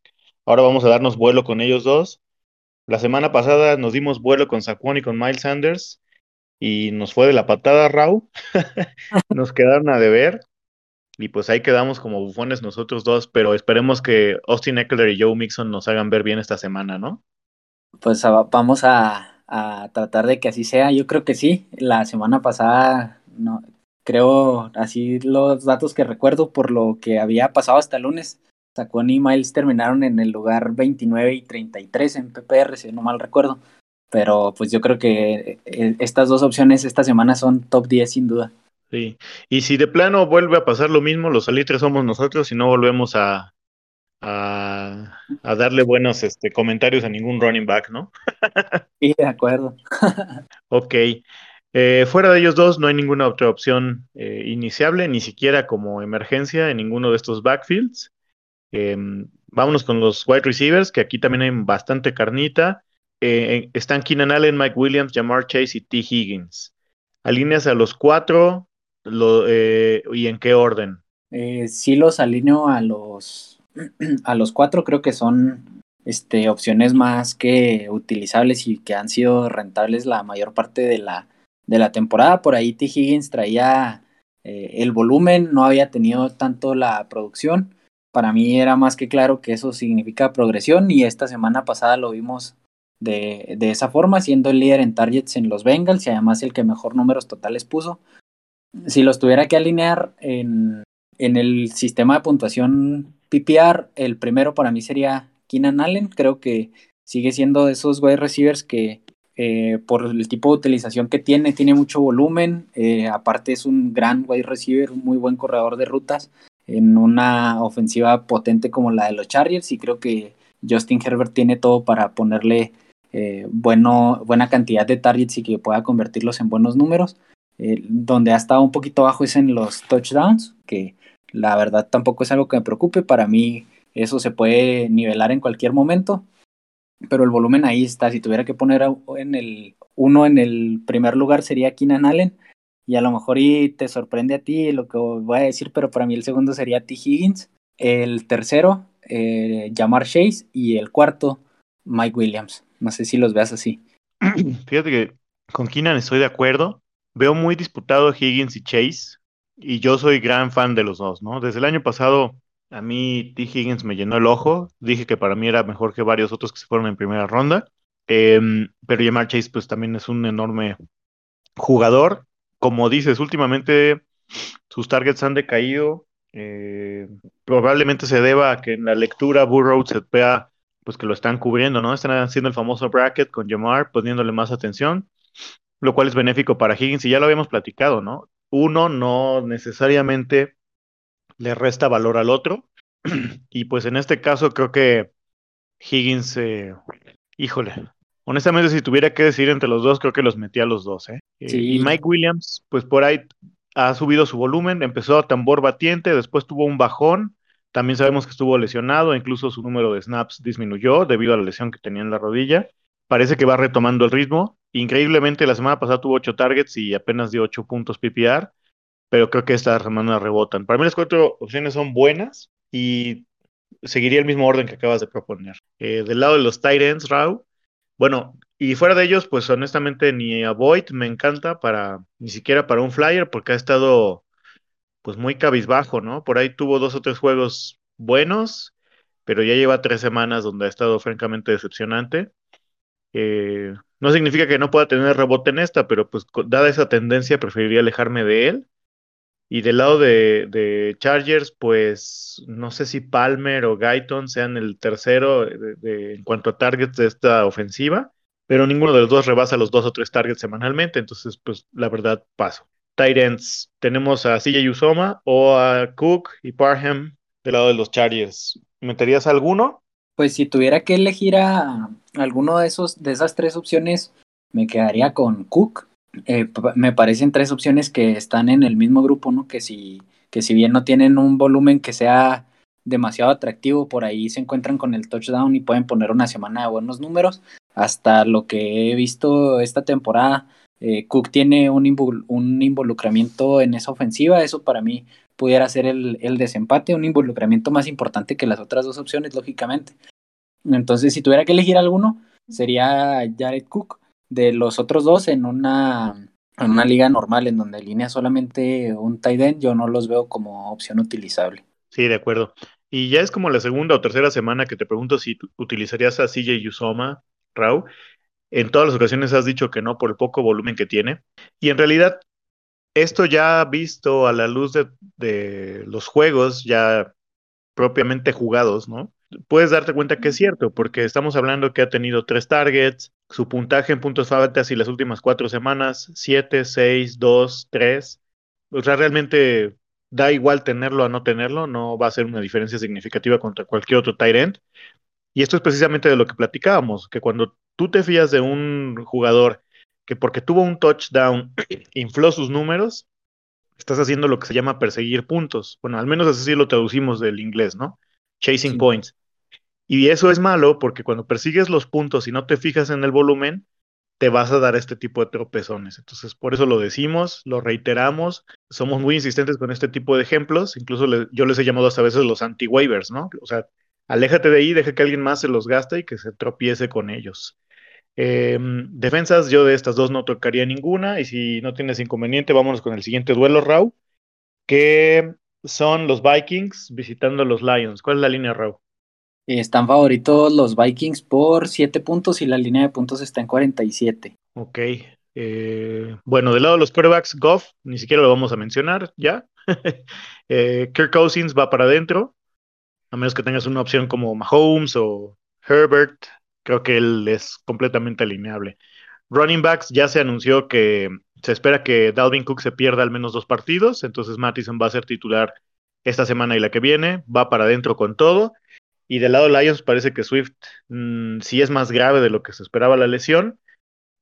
Ahora vamos a darnos vuelo con ellos dos la semana pasada nos dimos vuelo con Saquon y con Miles Sanders y nos fue de la patada, Raúl. nos quedaron a deber y pues ahí quedamos como bufones nosotros dos, pero esperemos que Austin Eckler y Joe Mixon nos hagan ver bien esta semana, ¿no? Pues vamos a, a tratar de que así sea. Yo creo que sí. La semana pasada, no, creo así los datos que recuerdo por lo que había pasado hasta el lunes Saquon y Miles terminaron en el lugar 29 y 33 en PPR, si no mal recuerdo. Pero pues yo creo que eh, estas dos opciones esta semana son top 10 sin duda. Sí, y si de plano vuelve a pasar lo mismo, los salitres somos nosotros y no volvemos a, a, darle buenos este, comentarios a ningún running back, ¿no? sí, de acuerdo. ok. Eh, fuera de ellos dos, no hay ninguna otra opción eh, iniciable, ni siquiera como emergencia en ninguno de estos backfields. Em, vámonos con los wide receivers, que aquí también hay bastante carnita. Eh, están Keenan Allen, Mike Williams, Jamar Chase y T. Higgins. Alineas a los cuatro eh, y en qué orden. Eh, sí los alineo a los a los cuatro, creo que son este, opciones más que utilizables y que han sido rentables la mayor parte de la, de la temporada. Por ahí T. Higgins traía el volumen, no había tenido tanto la producción para mí era más que claro que eso significa progresión y esta semana pasada lo vimos de, de, esa forma, siendo el líder en targets en los Bengals y además el que mejor números totales puso. Si los tuviera que alinear en, en el sistema de puntuación PPR, el primero para mí sería Keenan Allen. Creo que sigue siendo de esos wide receivers que eh, por el tipo de utilización que tiene, tiene mucho volumen. Eh, aparte es un gran wide receiver, un muy buen corredor de rutas en una ofensiva potente como la de los Chargers y creo que Justin Herbert tiene todo para ponerle eh, bueno, buena cantidad de targets y que pueda convertirlos en buenos números. Eh, donde ha estado un poquito bajo es en los touchdowns, que la verdad tampoco es algo que me preocupe. Para mí eso se puede nivelar en cualquier momento, pero el volumen ahí está. Si tuviera que poner en el uno en el primer lugar sería Keenan Allen y a lo mejor y te sorprende a ti lo que voy a decir, pero para mí el segundo sería T. Higgins, el tercero, eh, Jamar Chase y el cuarto, Mike Williams. No sé si los veas así. Fíjate que con Keenan estoy de acuerdo. Veo muy disputado Higgins y Chase y yo soy gran fan de los dos, ¿no? Desde el año pasado a mí T. Higgins me llenó el ojo. Dije que para mí era mejor que varios otros que se fueron en primera ronda. Em, pero Jamar Chase pues también es un enorme jugador como dices, últimamente sus targets han decaído. Eh, probablemente se deba a que en la lectura Burrow se vea pues que lo están cubriendo, ¿no? Están haciendo el famoso bracket con Jamar, poniéndole más atención, lo cual es benéfico para Higgins y ya lo habíamos platicado, ¿no? Uno no necesariamente le resta valor al otro y pues en este caso creo que Higgins, eh, híjole, honestamente si tuviera que decir entre los dos, creo que los metí a los dos, ¿eh? Eh, y Mike Williams, pues por ahí ha subido su volumen, empezó a tambor batiente, después tuvo un bajón, también sabemos que estuvo lesionado, incluso su número de snaps disminuyó debido a la lesión que tenía en la rodilla. Parece que va retomando el ritmo. Increíblemente, la semana pasada tuvo ocho targets y apenas dio ocho puntos PPR. pero creo que estas semanas rebotan. Para mí las cuatro opciones son buenas y seguiría el mismo orden que acabas de proponer. Eh, del lado de los Titans, Rau, bueno, y fuera de ellos, pues honestamente ni a me encanta para, ni siquiera para un flyer, porque ha estado pues muy cabizbajo, ¿no? Por ahí tuvo dos o tres juegos buenos, pero ya lleva tres semanas donde ha estado francamente decepcionante. Eh, no significa que no pueda tener rebote en esta, pero pues dada esa tendencia preferiría alejarme de él. Y del lado de, Chargers, pues no sé si Palmer o Guyton sean el tercero en cuanto a targets de esta ofensiva, pero ninguno de los dos rebasa los dos o tres targets semanalmente, entonces pues la verdad paso. Titans, tenemos a CJ Usoma o a Cook y Parham del lado de los Chargers. ¿Meterías alguno? Pues si tuviera que elegir a alguno de esos, de esas tres opciones, me quedaría con Cook. Eh, me parecen tres opciones que están en el mismo grupo, ¿no? Que si, que si bien no tienen un volumen que sea demasiado atractivo, por ahí se encuentran con el touchdown y pueden poner una semana de buenos números. Hasta lo que he visto esta temporada, eh, Cook tiene un, un, involucramiento en esa ofensiva, eso para mí pudiera ser el, el, desempate, un involucramiento más importante que las otras dos opciones, lógicamente. Entonces, si tuviera que elegir alguno, sería Jared Cook. De los otros dos, en una, en una liga normal, en donde línea solamente un tight end, yo no los veo como opción utilizable. Sí, de acuerdo. Y ya es como la segunda o tercera semana que te pregunto si utilizarías a CJ Usoma, Rau. En todas las ocasiones has dicho que no por el poco volumen que tiene. Y en realidad, esto ya visto a la luz de, los juegos ya propiamente jugados, ¿no? Puedes darte cuenta que es cierto, porque estamos hablando que ha tenido tres targets, su puntaje en puntos y las últimas cuatro semanas, siete, seis, dos, tres. O sea, realmente da igual tenerlo a no tenerlo, no va a ser una diferencia significativa contra cualquier otro tight end. Y esto es precisamente de lo que platicábamos, que cuando tú te fías de un jugador que porque tuvo un touchdown infló sus números, estás haciendo lo que se llama perseguir puntos. Bueno, al menos así lo traducimos del inglés, ¿no? Chasing points. Y eso es malo porque cuando persigues los puntos y no te fijas en el volumen, te vas a dar este tipo de tropezones. Entonces, por eso lo decimos, lo reiteramos, somos muy insistentes con este tipo de ejemplos, incluso yo les he llamado hasta veces los anti-waivers, ¿no? O sea, aléjate de ahí, deja que alguien más se los gaste y que se tropiece con ellos. Em, defensas, yo de estas dos no tocaría ninguna, y si no tienes inconveniente, vámonos con el siguiente duelo, Raw, que son los Vikings visitando a los Lions. ¿Cuál es la línea, Raw? Están favoritos los Vikings por 7 puntos y la línea de puntos está en 47. Ok. Eh, bueno, del lado de los quarterbacks, Goff, ni siquiera lo vamos a mencionar ya. eh, Kirk Cousins va para adentro, a menos que tengas una opción como Mahomes o Herbert, creo que él es completamente alineable. Running backs, ya se anunció que se espera que Dalvin Cook se pierda al menos dos partidos, entonces Mattison va a ser titular esta semana y la que viene, va para adentro con todo. Y del lado de Lions parece que Swift mm, sí es más grave de lo que se esperaba la lesión.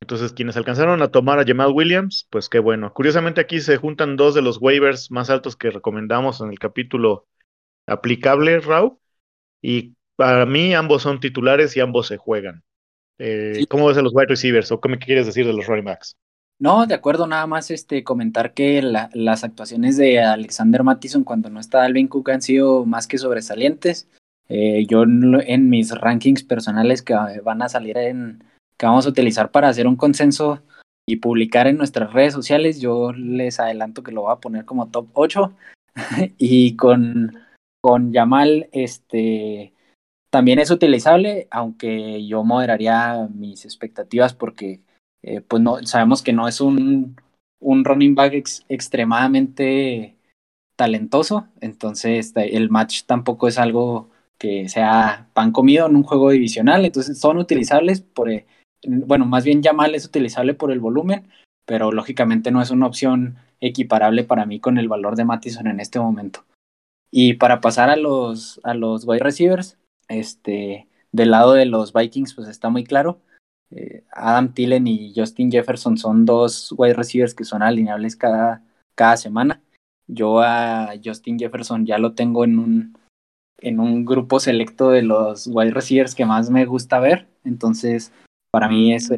Entonces, quienes alcanzaron a tomar a Jamal Williams, pues qué bueno. Curiosamente aquí se juntan dos de los waivers más altos que recomendamos en el capítulo aplicable, Rau. Y para mí ambos son titulares y ambos se juegan. Eh, ¿Cómo ves a los wide receivers o qué me quieres decir de los running backs? No, de acuerdo, nada más este, comentar que las actuaciones de Alexander Mattison cuando no está Alvin Cook han sido más que sobresalientes. Eh, yo en, mis rankings personales que van a salir en, que vamos a utilizar para hacer un consenso y publicar en nuestras redes sociales, yo les adelanto que lo voy a poner como top 8 y con, con Yamal, este, también es utilizable, aunque yo moderaría mis expectativas porque eh, pues no, sabemos que no es un, un running back extremadamente talentoso, entonces el match tampoco es algo que sea pan comido en un juego divisional, entonces son utilizables por, eh, bueno, más bien Yamal es utilizable por el volumen, pero lógicamente no es una opción equiparable para mí con el valor de Mattison en este momento. Y para pasar a los, a los wide receivers, este, del lado de los Vikings, pues está muy claro. Eh, Adam Tillen y Justin Jefferson son dos wide receivers que son alineables cada, cada semana. Yo a Justin Jefferson ya lo tengo en un, en un grupo selecto de los wide receivers que más me gusta ver. Entonces, Para mí es,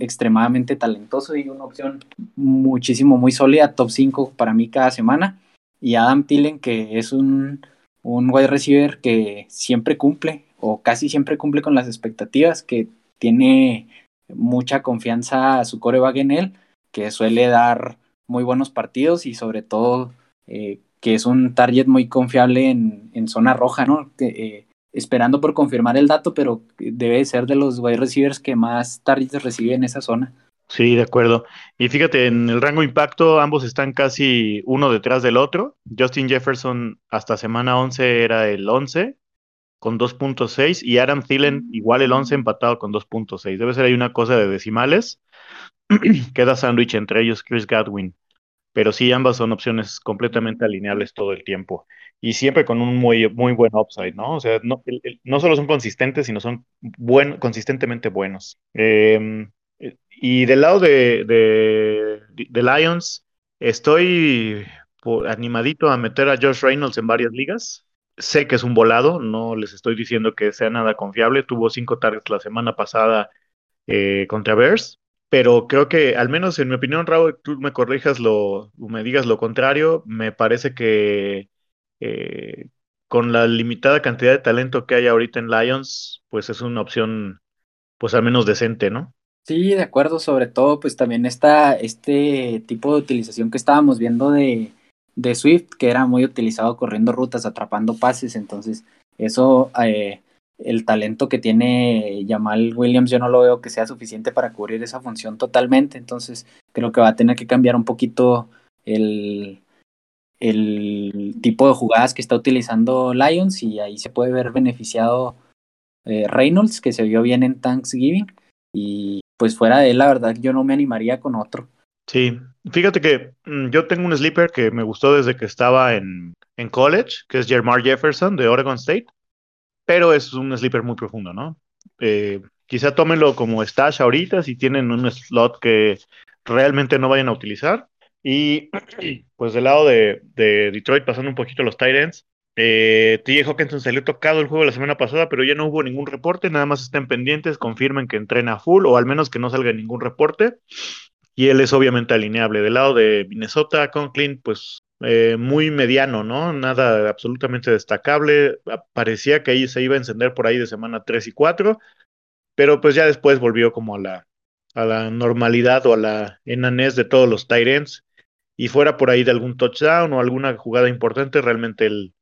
extremadamente talentoso y una opción muchísimo, muy sólida, top 5 para mí cada semana. Y Adam Tillen, que es un, un wide receiver que siempre cumple, o casi siempre cumple con las expectativas, que tiene mucha confianza su coreback en él, que suele dar muy buenos partidos y sobre todo eh, que es un target muy confiable en, zona roja, ¿no? Eh, esperando por confirmar el dato, pero debe ser de los wide receivers que más targets recibe en esa zona. Sí, de acuerdo. Y fíjate, en el rango impacto ambos están casi uno detrás del otro. Justin Jefferson hasta semana 11 era el 11 con 2.6 y Adam Thielen igual el 11 empatado con 2.6. Debe ser ahí una cosa de decimales. Queda sándwich entre ellos Chris Godwin. Pero sí, ambas son opciones completamente alineables todo el tiempo y siempre con un muy, muy buen upside, ¿no? O sea, no, no solo son consistentes, sino son buen, consistentemente buenos. Em, y del lado de, de, Lions, estoy animadito a meter a Josh Reynolds en varias ligas. Sé que es un volado, no les estoy diciendo que sea nada confiable. Tuvo cinco targets la semana pasada eh, contra Bears, pero creo que, al menos en mi opinión, Raúl, tú me corrijas lo, me digas lo contrario, me parece que eh, con la limitada cantidad de talento que hay ahorita en Lions, pues es una opción, pues al menos decente, ¿no? Sí, de acuerdo, sobre todo pues también está este tipo de utilización que estábamos viendo de, de Swift, que era muy utilizado corriendo rutas, atrapando pases, entonces eso, eh, el talento que tiene Jamal Williams, yo no lo veo que sea suficiente para cubrir esa función totalmente, entonces creo que va a tener que cambiar un poquito el, el tipo de jugadas que está utilizando Lions y ahí se puede ver beneficiado eh, Reynolds, que se vio bien en Thanksgiving. Y pues fuera de él, la verdad, yo no me animaría con otro. Sí, fíjate que mm, yo tengo un sleeper que me gustó desde que estaba en, en college, que es Jermar Jefferson de Oregon State, pero es un sleeper muy profundo, ¿no? Eh, quizá tómenlo como stash ahorita si tienen un slot que realmente no vayan a utilizar y pues del lado de, Detroit, pasando un poquito los Titans, eh, TJ Hawkinson salió tocado el juego la semana pasada, pero ya no hubo ningún reporte, nada más estén pendientes, confirmen que entrena full o al menos que no salga ningún reporte. Y él es obviamente alineable. Del lado de Minnesota, Conklin, pues eh, muy mediano, ¿no? Nada absolutamente destacable. Parecía que ahí se iba a encender por ahí de semana 3 y 4, pero pues ya después volvió como a la, a la normalidad o a la enanés de todos los Titans y fuera por ahí de algún touchdown o alguna jugada importante, realmente el,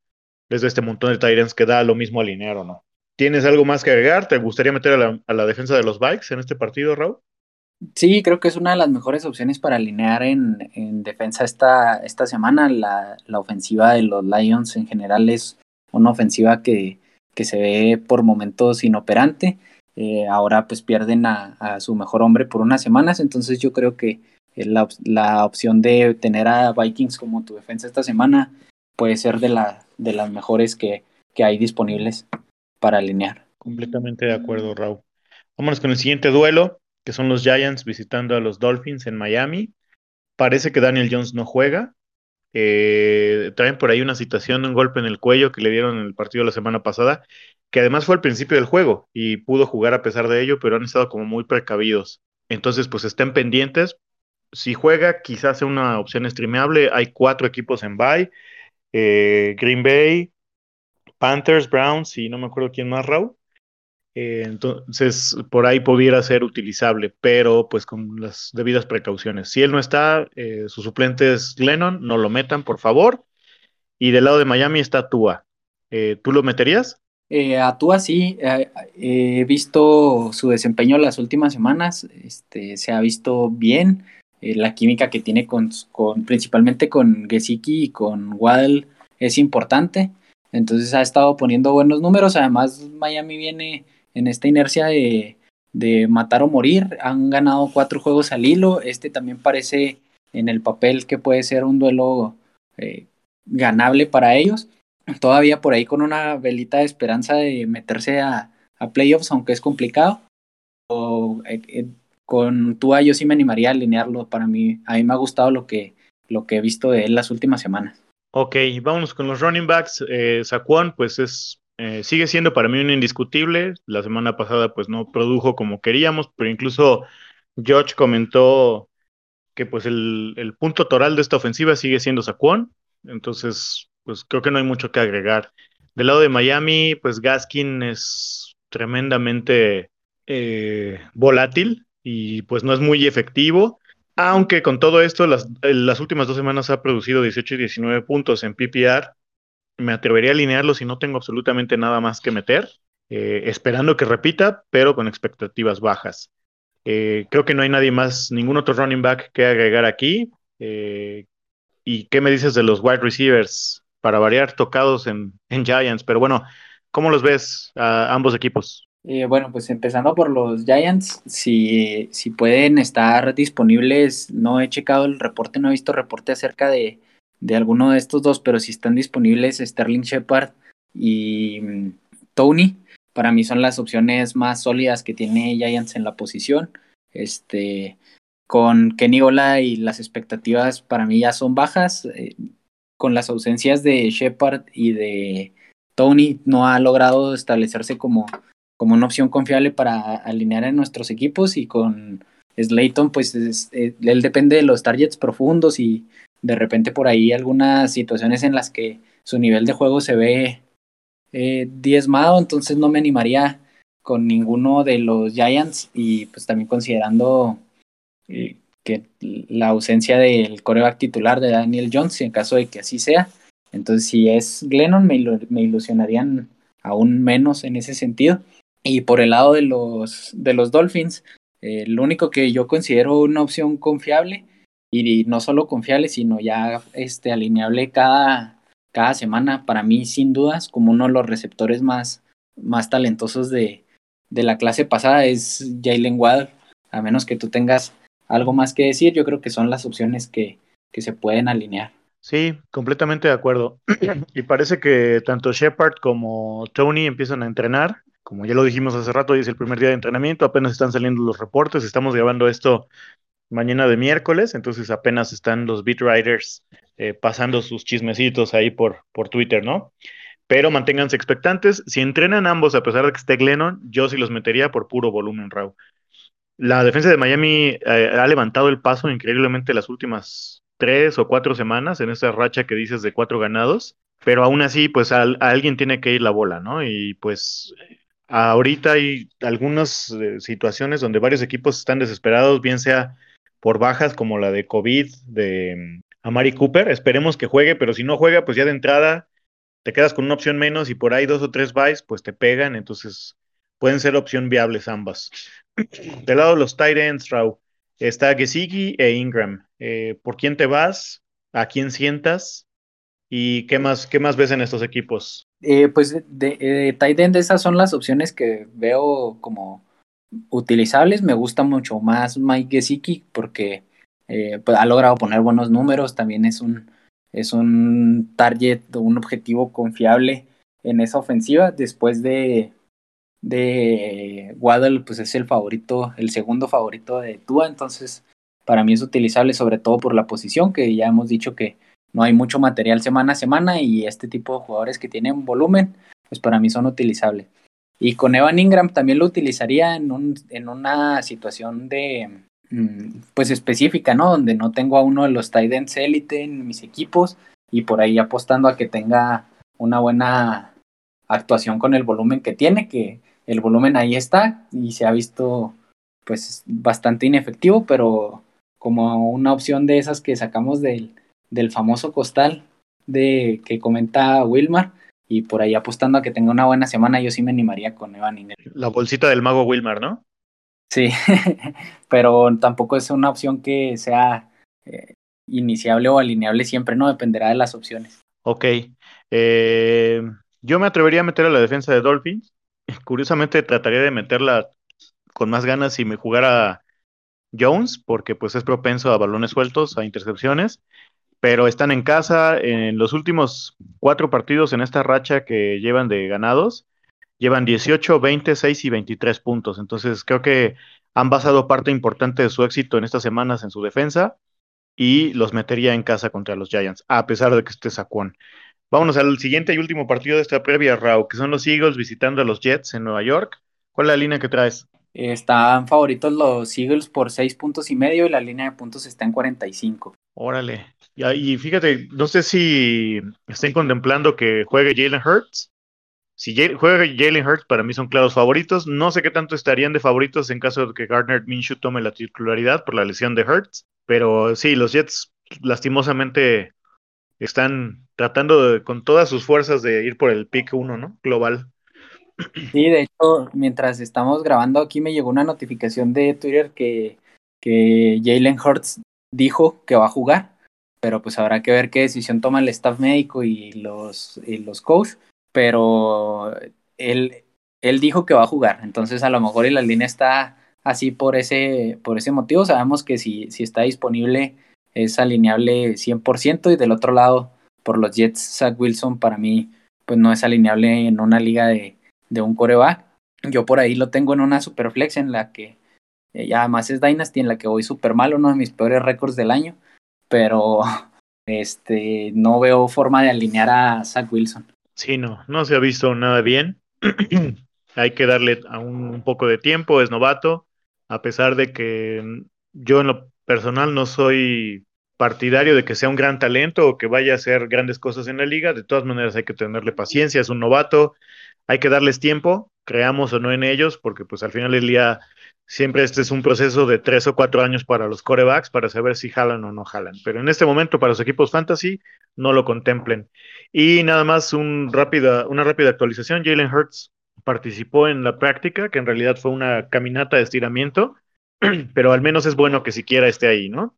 desde este montón de Tyrants que da lo mismo alinear o no. ¿Tienes algo más que agregar? ¿Te gustaría meter a la, defensa de los Bikes en este partido, Raúl? Sí, creo que es una de las mejores opciones para alinear en, en defensa esta, esta semana. La, la, ofensiva de los Lions en general es una ofensiva que, que se ve por momentos inoperante. Eh, ahora pues pierden a, a, su mejor hombre por unas semanas, entonces yo creo que la, la, opción de tener a Vikings como tu defensa esta semana puede ser de, la, de las mejores que, que hay disponibles para alinear. Completamente de acuerdo, Raúl. Vámonos con el siguiente duelo, que son los Giants visitando a los Dolphins en Miami. Parece que Daniel Jones no juega. Eh, traen por ahí una situación, un golpe en el cuello que le dieron en el partido la semana pasada, que además fue al principio del juego y pudo jugar a pesar de ello, pero han estado como muy precavidos. Entonces, pues estén pendientes si juega, quizás sea una opción streameable. Hay cuatro equipos en bye. Eh, Green Bay, Panthers, Browns y no me acuerdo quién más, Raúl. Eh, entonces, por ahí pudiera ser utilizable, pero pues con las debidas precauciones. Si él no está, eh, su suplente es Lennon, no lo metan, por favor. Y del lado de Miami está Tua. ¿Tú lo meterías? a Tua sí, he visto su desempeño las últimas semanas, este, se ha visto bien, eh, la química que tiene con, principalmente con Gesicki y con Waddle es importante. Entonces ha estado poniendo buenos números. Además, Miami viene en esta inercia de, de matar o morir. Han ganado cuatro juegos al hilo. Este también parece en el papel que puede ser un duelo eh, ganable para ellos. Todavía por ahí con una velita de esperanza de meterse a, a playoffs, aunque es complicado. Eh, con Tua yo sí me animaría a alinearlo. Para mí, a mí me ha gustado lo que, lo que he visto de él las últimas semanas. Ok, vámonos con los running backs. Eh, Saquon, pues es Eh, sigue siendo para mí un indiscutible. La semana pasada pues no produjo como queríamos, pero incluso George comentó que pues el, el punto toral de esta ofensiva sigue siendo Saquon. Entonces, pues creo que no hay mucho que agregar. Del lado de Miami, pues Gaskin es tremendamente eh, volátil y pues no es muy efectivo. Aunque con todo esto, las, las últimas dos semanas ha producido 18 y 19 puntos en PPR. Me atrevería a alinearlo si no tengo absolutamente nada más que meter, eh, esperando que repita, pero con expectativas bajas. Eh, creo que no hay nadie más, ningún otro running back que agregar aquí. Eh, ¿Y qué me dices de los wide receivers? Para variar, tocados en, en Giants, pero bueno, ¿cómo los ves a ambos equipos? Eh, bueno, pues empezando por los Giants, si, si pueden estar disponibles, no he checado el reporte, no he visto reporte acerca de, de alguno de estos dos, pero si están disponibles Sterling Shepard y mm, Tony, para mí son las opciones más sólidas que tiene Giants en la posición. Este, con Kenny Ola y las expectativas para mí ya son bajas. Eh, con las ausencias de Shepard y de Tony, no ha logrado establecerse como como una opción confiable para alinear en nuestros equipos y con Slayton pues eh, él depende de los targets profundos y de repente por ahí algunas situaciones en las que su nivel de juego se ve eh, diezmado, entonces no me animaría con ninguno de los Giants y pues también considerando eh, que la ausencia del coreback titular de Daniel Jones, en caso de que así sea, entonces si es Glennon me, me ilusionarían aún menos en ese sentido. Y por el lado de los, de los Dolphins, eh, lo único que yo considero una opción confiable, y no solo confiable, sino ya este, alineable cada, cada semana, para mí sin dudas, como uno de los receptores más, más talentosos de, de la clase pasada, es Jalen Waddle. A menos que tú tengas algo más que decir, yo creo que son las opciones que, que se pueden alinear. Sí, completamente de acuerdo. y parece que tanto Shepard como Tony empiezan a entrenar como ya lo dijimos hace rato, hoy es el primer día de entrenamiento, apenas están saliendo los reportes, estamos grabando esto mañana de miércoles, entonces apenas están los beat writers eh, pasando sus chismecitos ahí por, por Twitter, ¿no? Pero manténganse expectantes. Si entrenan ambos, a pesar de que esté Glennon, yo sí los metería por puro volumen, Raúl. La defensa de Miami eh, ha levantado el paso increíblemente las últimas tres o cuatro semanas en esa racha que dices de cuatro ganados, pero aún así, pues a alguien tiene que ir la bola, ¿no? Y pues Ahorita hay algunas eh, situaciones donde varios equipos están desesperados, bien sea por bajas como la de COVID de mm, Amari Cooper. Esperemos que juegue, pero si no juega, pues ya de entrada te quedas con una opción menos y por ahí dos o tres buys, pues te pegan. Entonces pueden ser opción viables ambas. Del lado de los tight ends, Raúl, está Gesicki e Ingram. Eh, ¿Por quién te vas? ¿A quién sientas? ¿Y qué más, qué más ves en estos equipos? Eh, pues de, eh, tight end esas son las opciones que veo como utilizables. Me gusta mucho más Mike Gesicki porque eh, pues, ha logrado poner buenos números. También es un, es un target, un objetivo confiable en esa ofensiva. Después de, de Waddle, pues es el favorito, el segundo favorito de Tua. Entonces, para mí es utilizable sobre todo por la posición que ya hemos dicho que no hay mucho material semana a semana y este tipo de jugadores que tienen volumen, pues para mí son utilizables. Y con Evan Ingram también lo utilizaría en, un, en una situación de, mm, pues específica, ¿no? Donde no tengo a uno de los tight ends élite en mis equipos y por ahí apostando a que tenga una buena actuación con el volumen que tiene, que el volumen ahí está y se ha visto pues bastante inefectivo, pero como una opción de esas que sacamos del, del famoso costal de que comenta Wilmar y por ahí apostando a que tenga una buena semana, yo sí me animaría con Evan Ingram. La bolsita del mago Wilmar, ¿no? Sí, pero tampoco es una opción que sea eh, iniciable o alineable siempre, ¿no? Dependerá de las opciones. Ok. Eh, yo me atrevería a meter a la defensa de Dolphins. Curiosamente trataría de meterla con más ganas si me jugara Jones, porque pues es propenso a balones sueltos, a intercepciones pero están en casa. En los últimos cuatro partidos en esta racha que llevan de ganados, llevan 18, 20, 6 y 23 puntos. Entonces creo que han basado parte importante de su éxito en estas semanas en su defensa y los metería en casa contra los Giants, a pesar de que esté Saquon. Vámonos al siguiente y último partido de esta previa, Raúl, que son los Eagles visitando a los Jets en Nueva York. ¿Cuál es la línea que traes? Están favoritos los Eagles por seis puntos y medio y la línea de puntos está en 45. Órale. Y, fíjate, no sé si estén contemplando que juegue Jalen Hurts. Si juega Jalen Hurts, para mí son claros favoritos. No sé qué tanto estarían de favoritos en caso de que Gardner Minshew tome la titularidad por la lesión de Hurts. Pero sí, los Jets lastimosamente están tratando con todas sus fuerzas de ir por el pick 1, ¿no? Global. Sí, de hecho, mientras estamos grabando aquí me llegó una notificación de Twitter que, que Jalen Hurts dijo que va a jugar, pero pues habrá que ver qué decisión toma el staff médico y los, y los coach, pero él, él dijo que va a jugar, entonces a lo mejor la línea está así por ese, por ese motivo, sabemos que si, si está disponible es alineable 100% y del otro lado por los Jets, Zach Wilson para mí pues no es alineable en una liga de, de un coreback. Yo por ahí lo tengo en una superflex en la que eh, ya más es Dynasty, en la que voy súper mal, uno de mis peores récords del año, pero este no veo forma de alinear a Zach Wilson. Sí, no, no se ha visto nada bien. Hay que darle a un, poco de tiempo, es novato, a pesar de que yo en lo personal no soy partidario de que sea un gran talento o que vaya a hacer grandes cosas en la liga. De todas maneras hay que tenerle paciencia, es un novato, hay que darles tiempo, creamos o no en ellos, porque pues al final del día siempre este es un proceso de tres o cuatro años para los corebacks para saber si jalan o no jalan. Pero en este momento para los equipos fantasy no lo contemplen. Y nada más una rápida actualización, Jalen Hurts participó en la práctica, que en realidad fue una caminata de estiramiento, pero al menos es bueno que siquiera esté ahí, ¿no?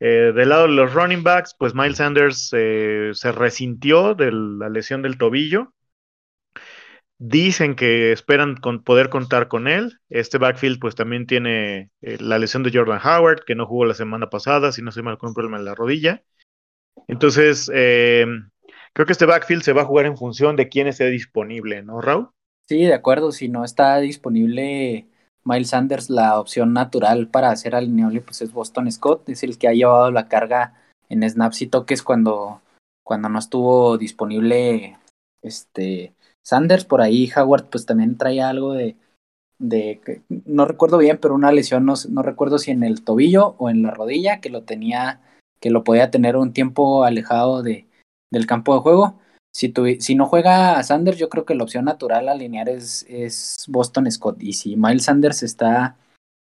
Eh, del lado de los running backs, pues Miles Sanders eh, se resintió de la lesión del tobillo, Dicen que esperan con poder contar con él. Este backfield pues también tiene eh, la lesión de Jordan Howard, que no jugó la semana pasada, si no se mal con un problema en la rodilla. Entonces, eh, creo que este backfield se va a jugar en función de quién esté disponible, ¿no, Raúl? Sí, de acuerdo. Si no está disponible Miles Sanders, la opción natural para hacer alineable pues es Boston Scott, es el que ha llevado la carga en snaps y toques cuando, cuando no estuvo disponible este Sanders por ahí, Howard pues también traía algo de, de no recuerdo bien, pero una lesión, no, no, recuerdo si en el tobillo o en la rodilla, que lo tenía, que lo podía tener un tiempo alejado de, del campo de juego. Si, si no juega a Sanders, yo creo que la opción natural a alinear es, es Boston Scott. Y si Miles Sanders está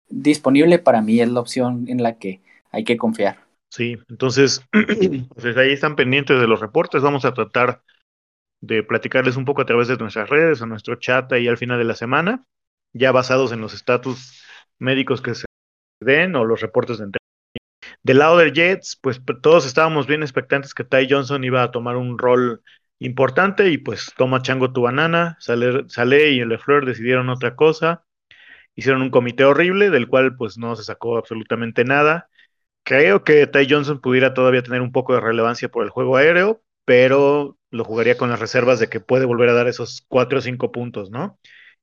disponible, para mí es la opción en la que hay que confiar. Sí, entonces, pues ahí están pendientes de los reportes. Vamos a tratar de platicarles un poco a través de nuestras redes o nuestro chat ahí al final de la semana, ya basados en los estatus médicos que se den o los reportes de entrenamiento. Del lado del Jets, pues todos estábamos bien expectantes que Ty Johnson iba a tomar un rol importante y pues toma chango tu banana, Sale, Sale y Lefleur decidieron otra cosa, hicieron un comité horrible del cual pues no se sacó absolutamente nada. Creo que Ty Johnson pudiera todavía tener un poco de relevancia por el juego aéreo, pero lo jugaría con las reservas de que puede volver a dar esos cuatro o cinco puntos, ¿no?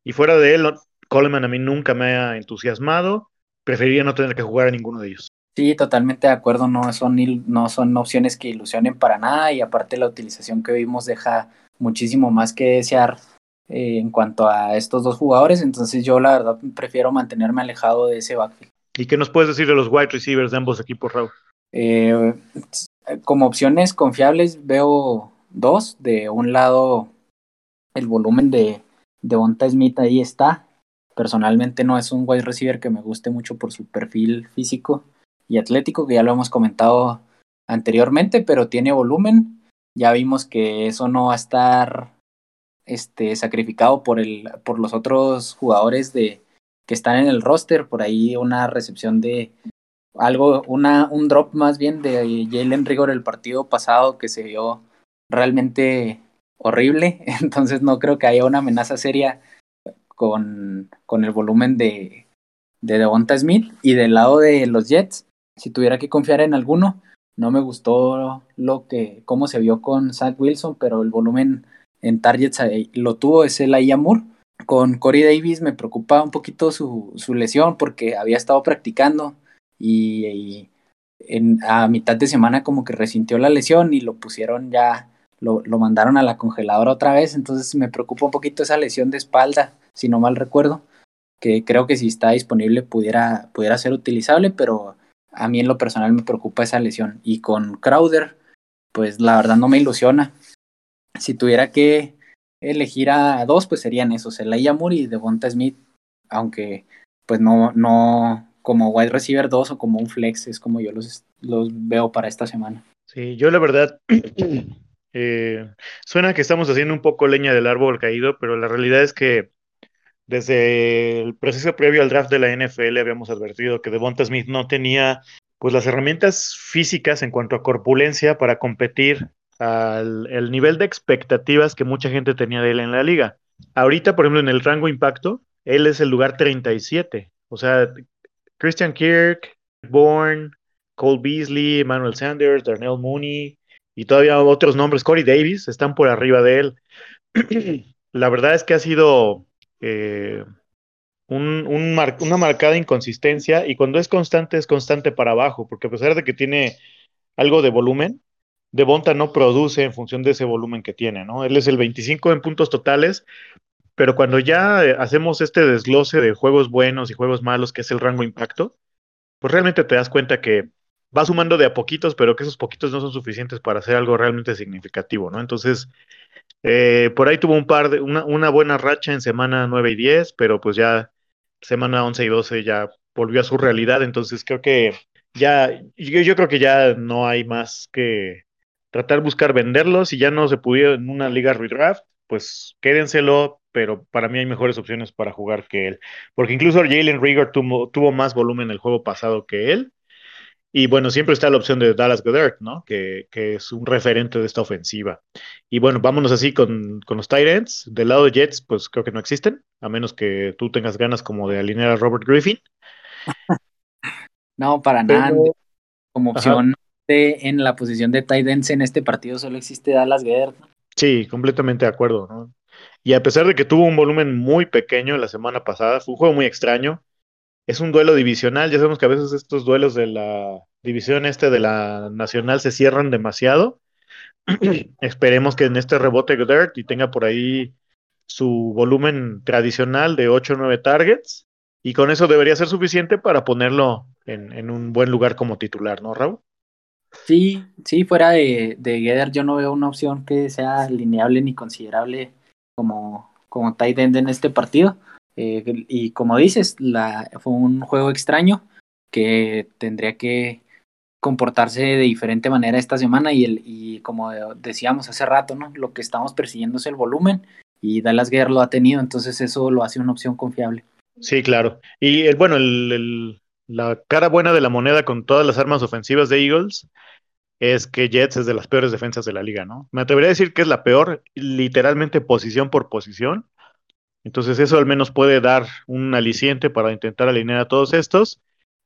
Y fuera de él, Coleman a mí nunca me ha entusiasmado, preferiría no tener que jugar a ninguno de ellos. Sí, totalmente de acuerdo, no son, no son opciones que ilusionen para nada y aparte la utilización que vimos deja muchísimo más que desear eh, en cuanto a estos dos jugadores, entonces yo la verdad prefiero mantenerme alejado de ese backfield. ¿Y qué nos puedes decir de los wide receivers de ambos equipos, Raúl? Eh, como opciones confiables veo dos. De un lado, el volumen de, de Bonta Smith ahí está. Personalmente no es un wide receiver que me guste mucho por su perfil físico y atlético, que ya lo hemos comentado anteriormente, pero tiene volumen. Ya vimos que eso no va a estar este, sacrificado por, el, por los otros jugadores de, que están en el roster. Por ahí una recepción de algo, una, un drop más bien de Jalen Rigor el partido pasado que se vio realmente horrible. Entonces no creo que haya una amenaza seria con, con el volumen de, de Devonta Smith. Y del lado de los Jets, si tuviera que confiar en alguno, no me gustó lo que, cómo se vio con Zach Wilson, pero el volumen en targets lo tuvo, es el Ayamur. Con Corey Davis me preocupa un poquito su, su lesión porque había estado practicando y, en, a mitad de semana como que resintió la lesión y lo pusieron ya lo, mandaron a la congeladora otra vez, entonces me preocupa un poquito esa lesión de espalda, si no mal recuerdo, que creo que si está disponible pudiera, pudiera ser utilizable, pero a mí en lo personal me preocupa esa lesión. Y con Crowder, pues la verdad no me ilusiona. Si tuviera que elegir a dos, pues serían esos, Elijah Moore y Devonta Smith, aunque pues no, no como wide receiver 2 o como un flex, es como yo los, los veo para esta semana. Sí, yo la verdad, eh, suena que estamos haciendo un poco leña del árbol caído, pero la realidad es que desde el proceso previo al draft de la NFL habíamos advertido que Devonta Smith no tenía pues las herramientas físicas en cuanto a corpulencia para competir al el nivel de expectativas que mucha gente tenía de él en la liga. Ahorita, por ejemplo, en el rango impacto, él es el lugar 37. O sea, Christian Kirk, Bourne, Cole Beasley, Emmanuel Sanders, Darnell Mooney y todavía otros nombres, Corey Davis, están por arriba de él. la verdad es que ha sido eh, un, una marcada inconsistencia y cuando es constante es constante para abajo, porque a pesar de que tiene algo de volumen, Devonta no produce en función de ese volumen que tiene, ¿no? Él es el 25 en puntos totales, pero cuando ya eh, hacemos este desglose de juegos buenos y juegos malos, que es el rango impacto, pues realmente te das cuenta que va sumando de a poquitos, pero que esos poquitos no son suficientes para hacer algo realmente significativo, ¿no? Entonces, eh, por ahí tuvo un par de, una, una, buena racha en semana 9 y 10, pero pues ya semana 11 y 12 ya volvió a su realidad, entonces creo que ya, yo, yo creo que ya no hay más que tratar buscar venderlos, y ya no se pudiera en una liga redraft, pues quédenselo, pero para mí hay mejores opciones para jugar que él. Porque incluso Jalen Rigor tuvo, tuvo más volumen el juego pasado que él. Y bueno, siempre está la opción de Dallas Goddard, ¿no? Que, que, es un referente de esta ofensiva. Y bueno, vámonos así con, con los Titans. Del lado de Jets, pues creo que no existen, a menos que tú tengas ganas como de alinear a Robert Griffin. no, para nada. Como opción en la posición de Titans en este partido solo existe Dallas Goddard. Sí, completamente de acuerdo, ¿no? Y a pesar de que tuvo un volumen muy pequeño la semana pasada, fue un juego muy extraño. Es un duelo divisional, ya sabemos que a veces estos duelos de la división este de la nacional se cierran demasiado. Esperemos que en este rebote Dirt y tenga por ahí su volumen tradicional de 8 o 9 targets. Y con eso debería ser suficiente para ponerlo en, en un buen lugar como titular, ¿no, Raúl? Sí, sí, fuera de, de yo no veo una opción que sea lineable ni considerable como, como tight end en este partido. Eh, y como dices, fue un juego extraño que tendría que comportarse de diferente manera esta semana y, el, y como decíamos hace rato, ¿no? Lo que estamos persiguiendo es el volumen y Dallas Guerra lo ha tenido, entonces eso lo hace una opción confiable. Sí, claro. Y el, bueno, el, la cara buena de la moneda con todas las armas ofensivas de Eagles es que Jets es de las peores defensas de la liga, ¿no? Me atrevería a decir que es la peor, literalmente posición por posición. Entonces eso al menos puede dar un aliciente para intentar alinear a todos estos,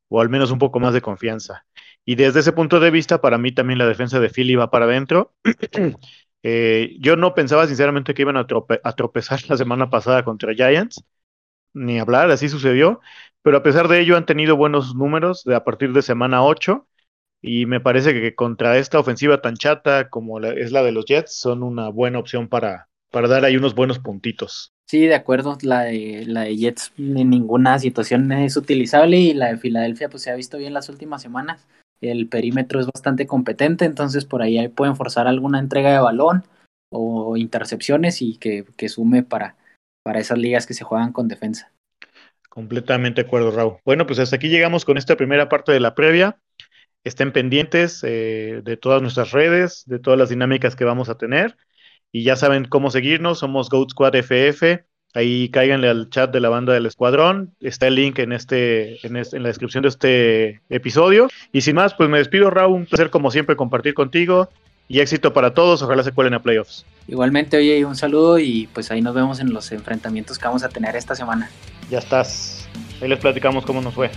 o al menos un poco más de confianza. Y desde ese punto de vista, para mí también la defensa de Philly va para adentro. Eh, yo no pensaba sinceramente que iban a, tropezar la semana pasada contra Giants, ni hablar, así sucedió, pero a pesar de ello han tenido buenos números de a partir de semana 8 y me parece que contra esta ofensiva tan chata como es la de los Jets son una buena opción para, para dar ahí unos buenos puntitos. Sí, de acuerdo, la de, la de Jets en ninguna situación es utilizable y la de Filadelfia pues se ha visto bien las últimas semanas. El perímetro es bastante competente, entonces por ahí pueden forzar alguna entrega de balón o intercepciones y que, que sume para, para esas ligas que se juegan con defensa. Completamente de acuerdo, Raúl. Bueno, pues hasta aquí llegamos con esta primera parte de la previa. Estén pendientes eh, de todas nuestras redes, de todas las dinámicas que vamos a tener. Y ya saben cómo seguirnos, somos Goat Squad FF. Ahí cáiganle al chat de la banda del escuadrón. Está el link en, este, en, este, en la descripción de este episodio. Y sin más, pues me despido, Raúl. Un placer, como siempre, compartir contigo. Y éxito para todos. Ojalá se cuelen a playoffs. Igualmente, oye, un saludo y pues ahí nos vemos en los enfrentamientos que vamos a tener esta semana. Ya estás. Ahí les platicamos cómo nos fue.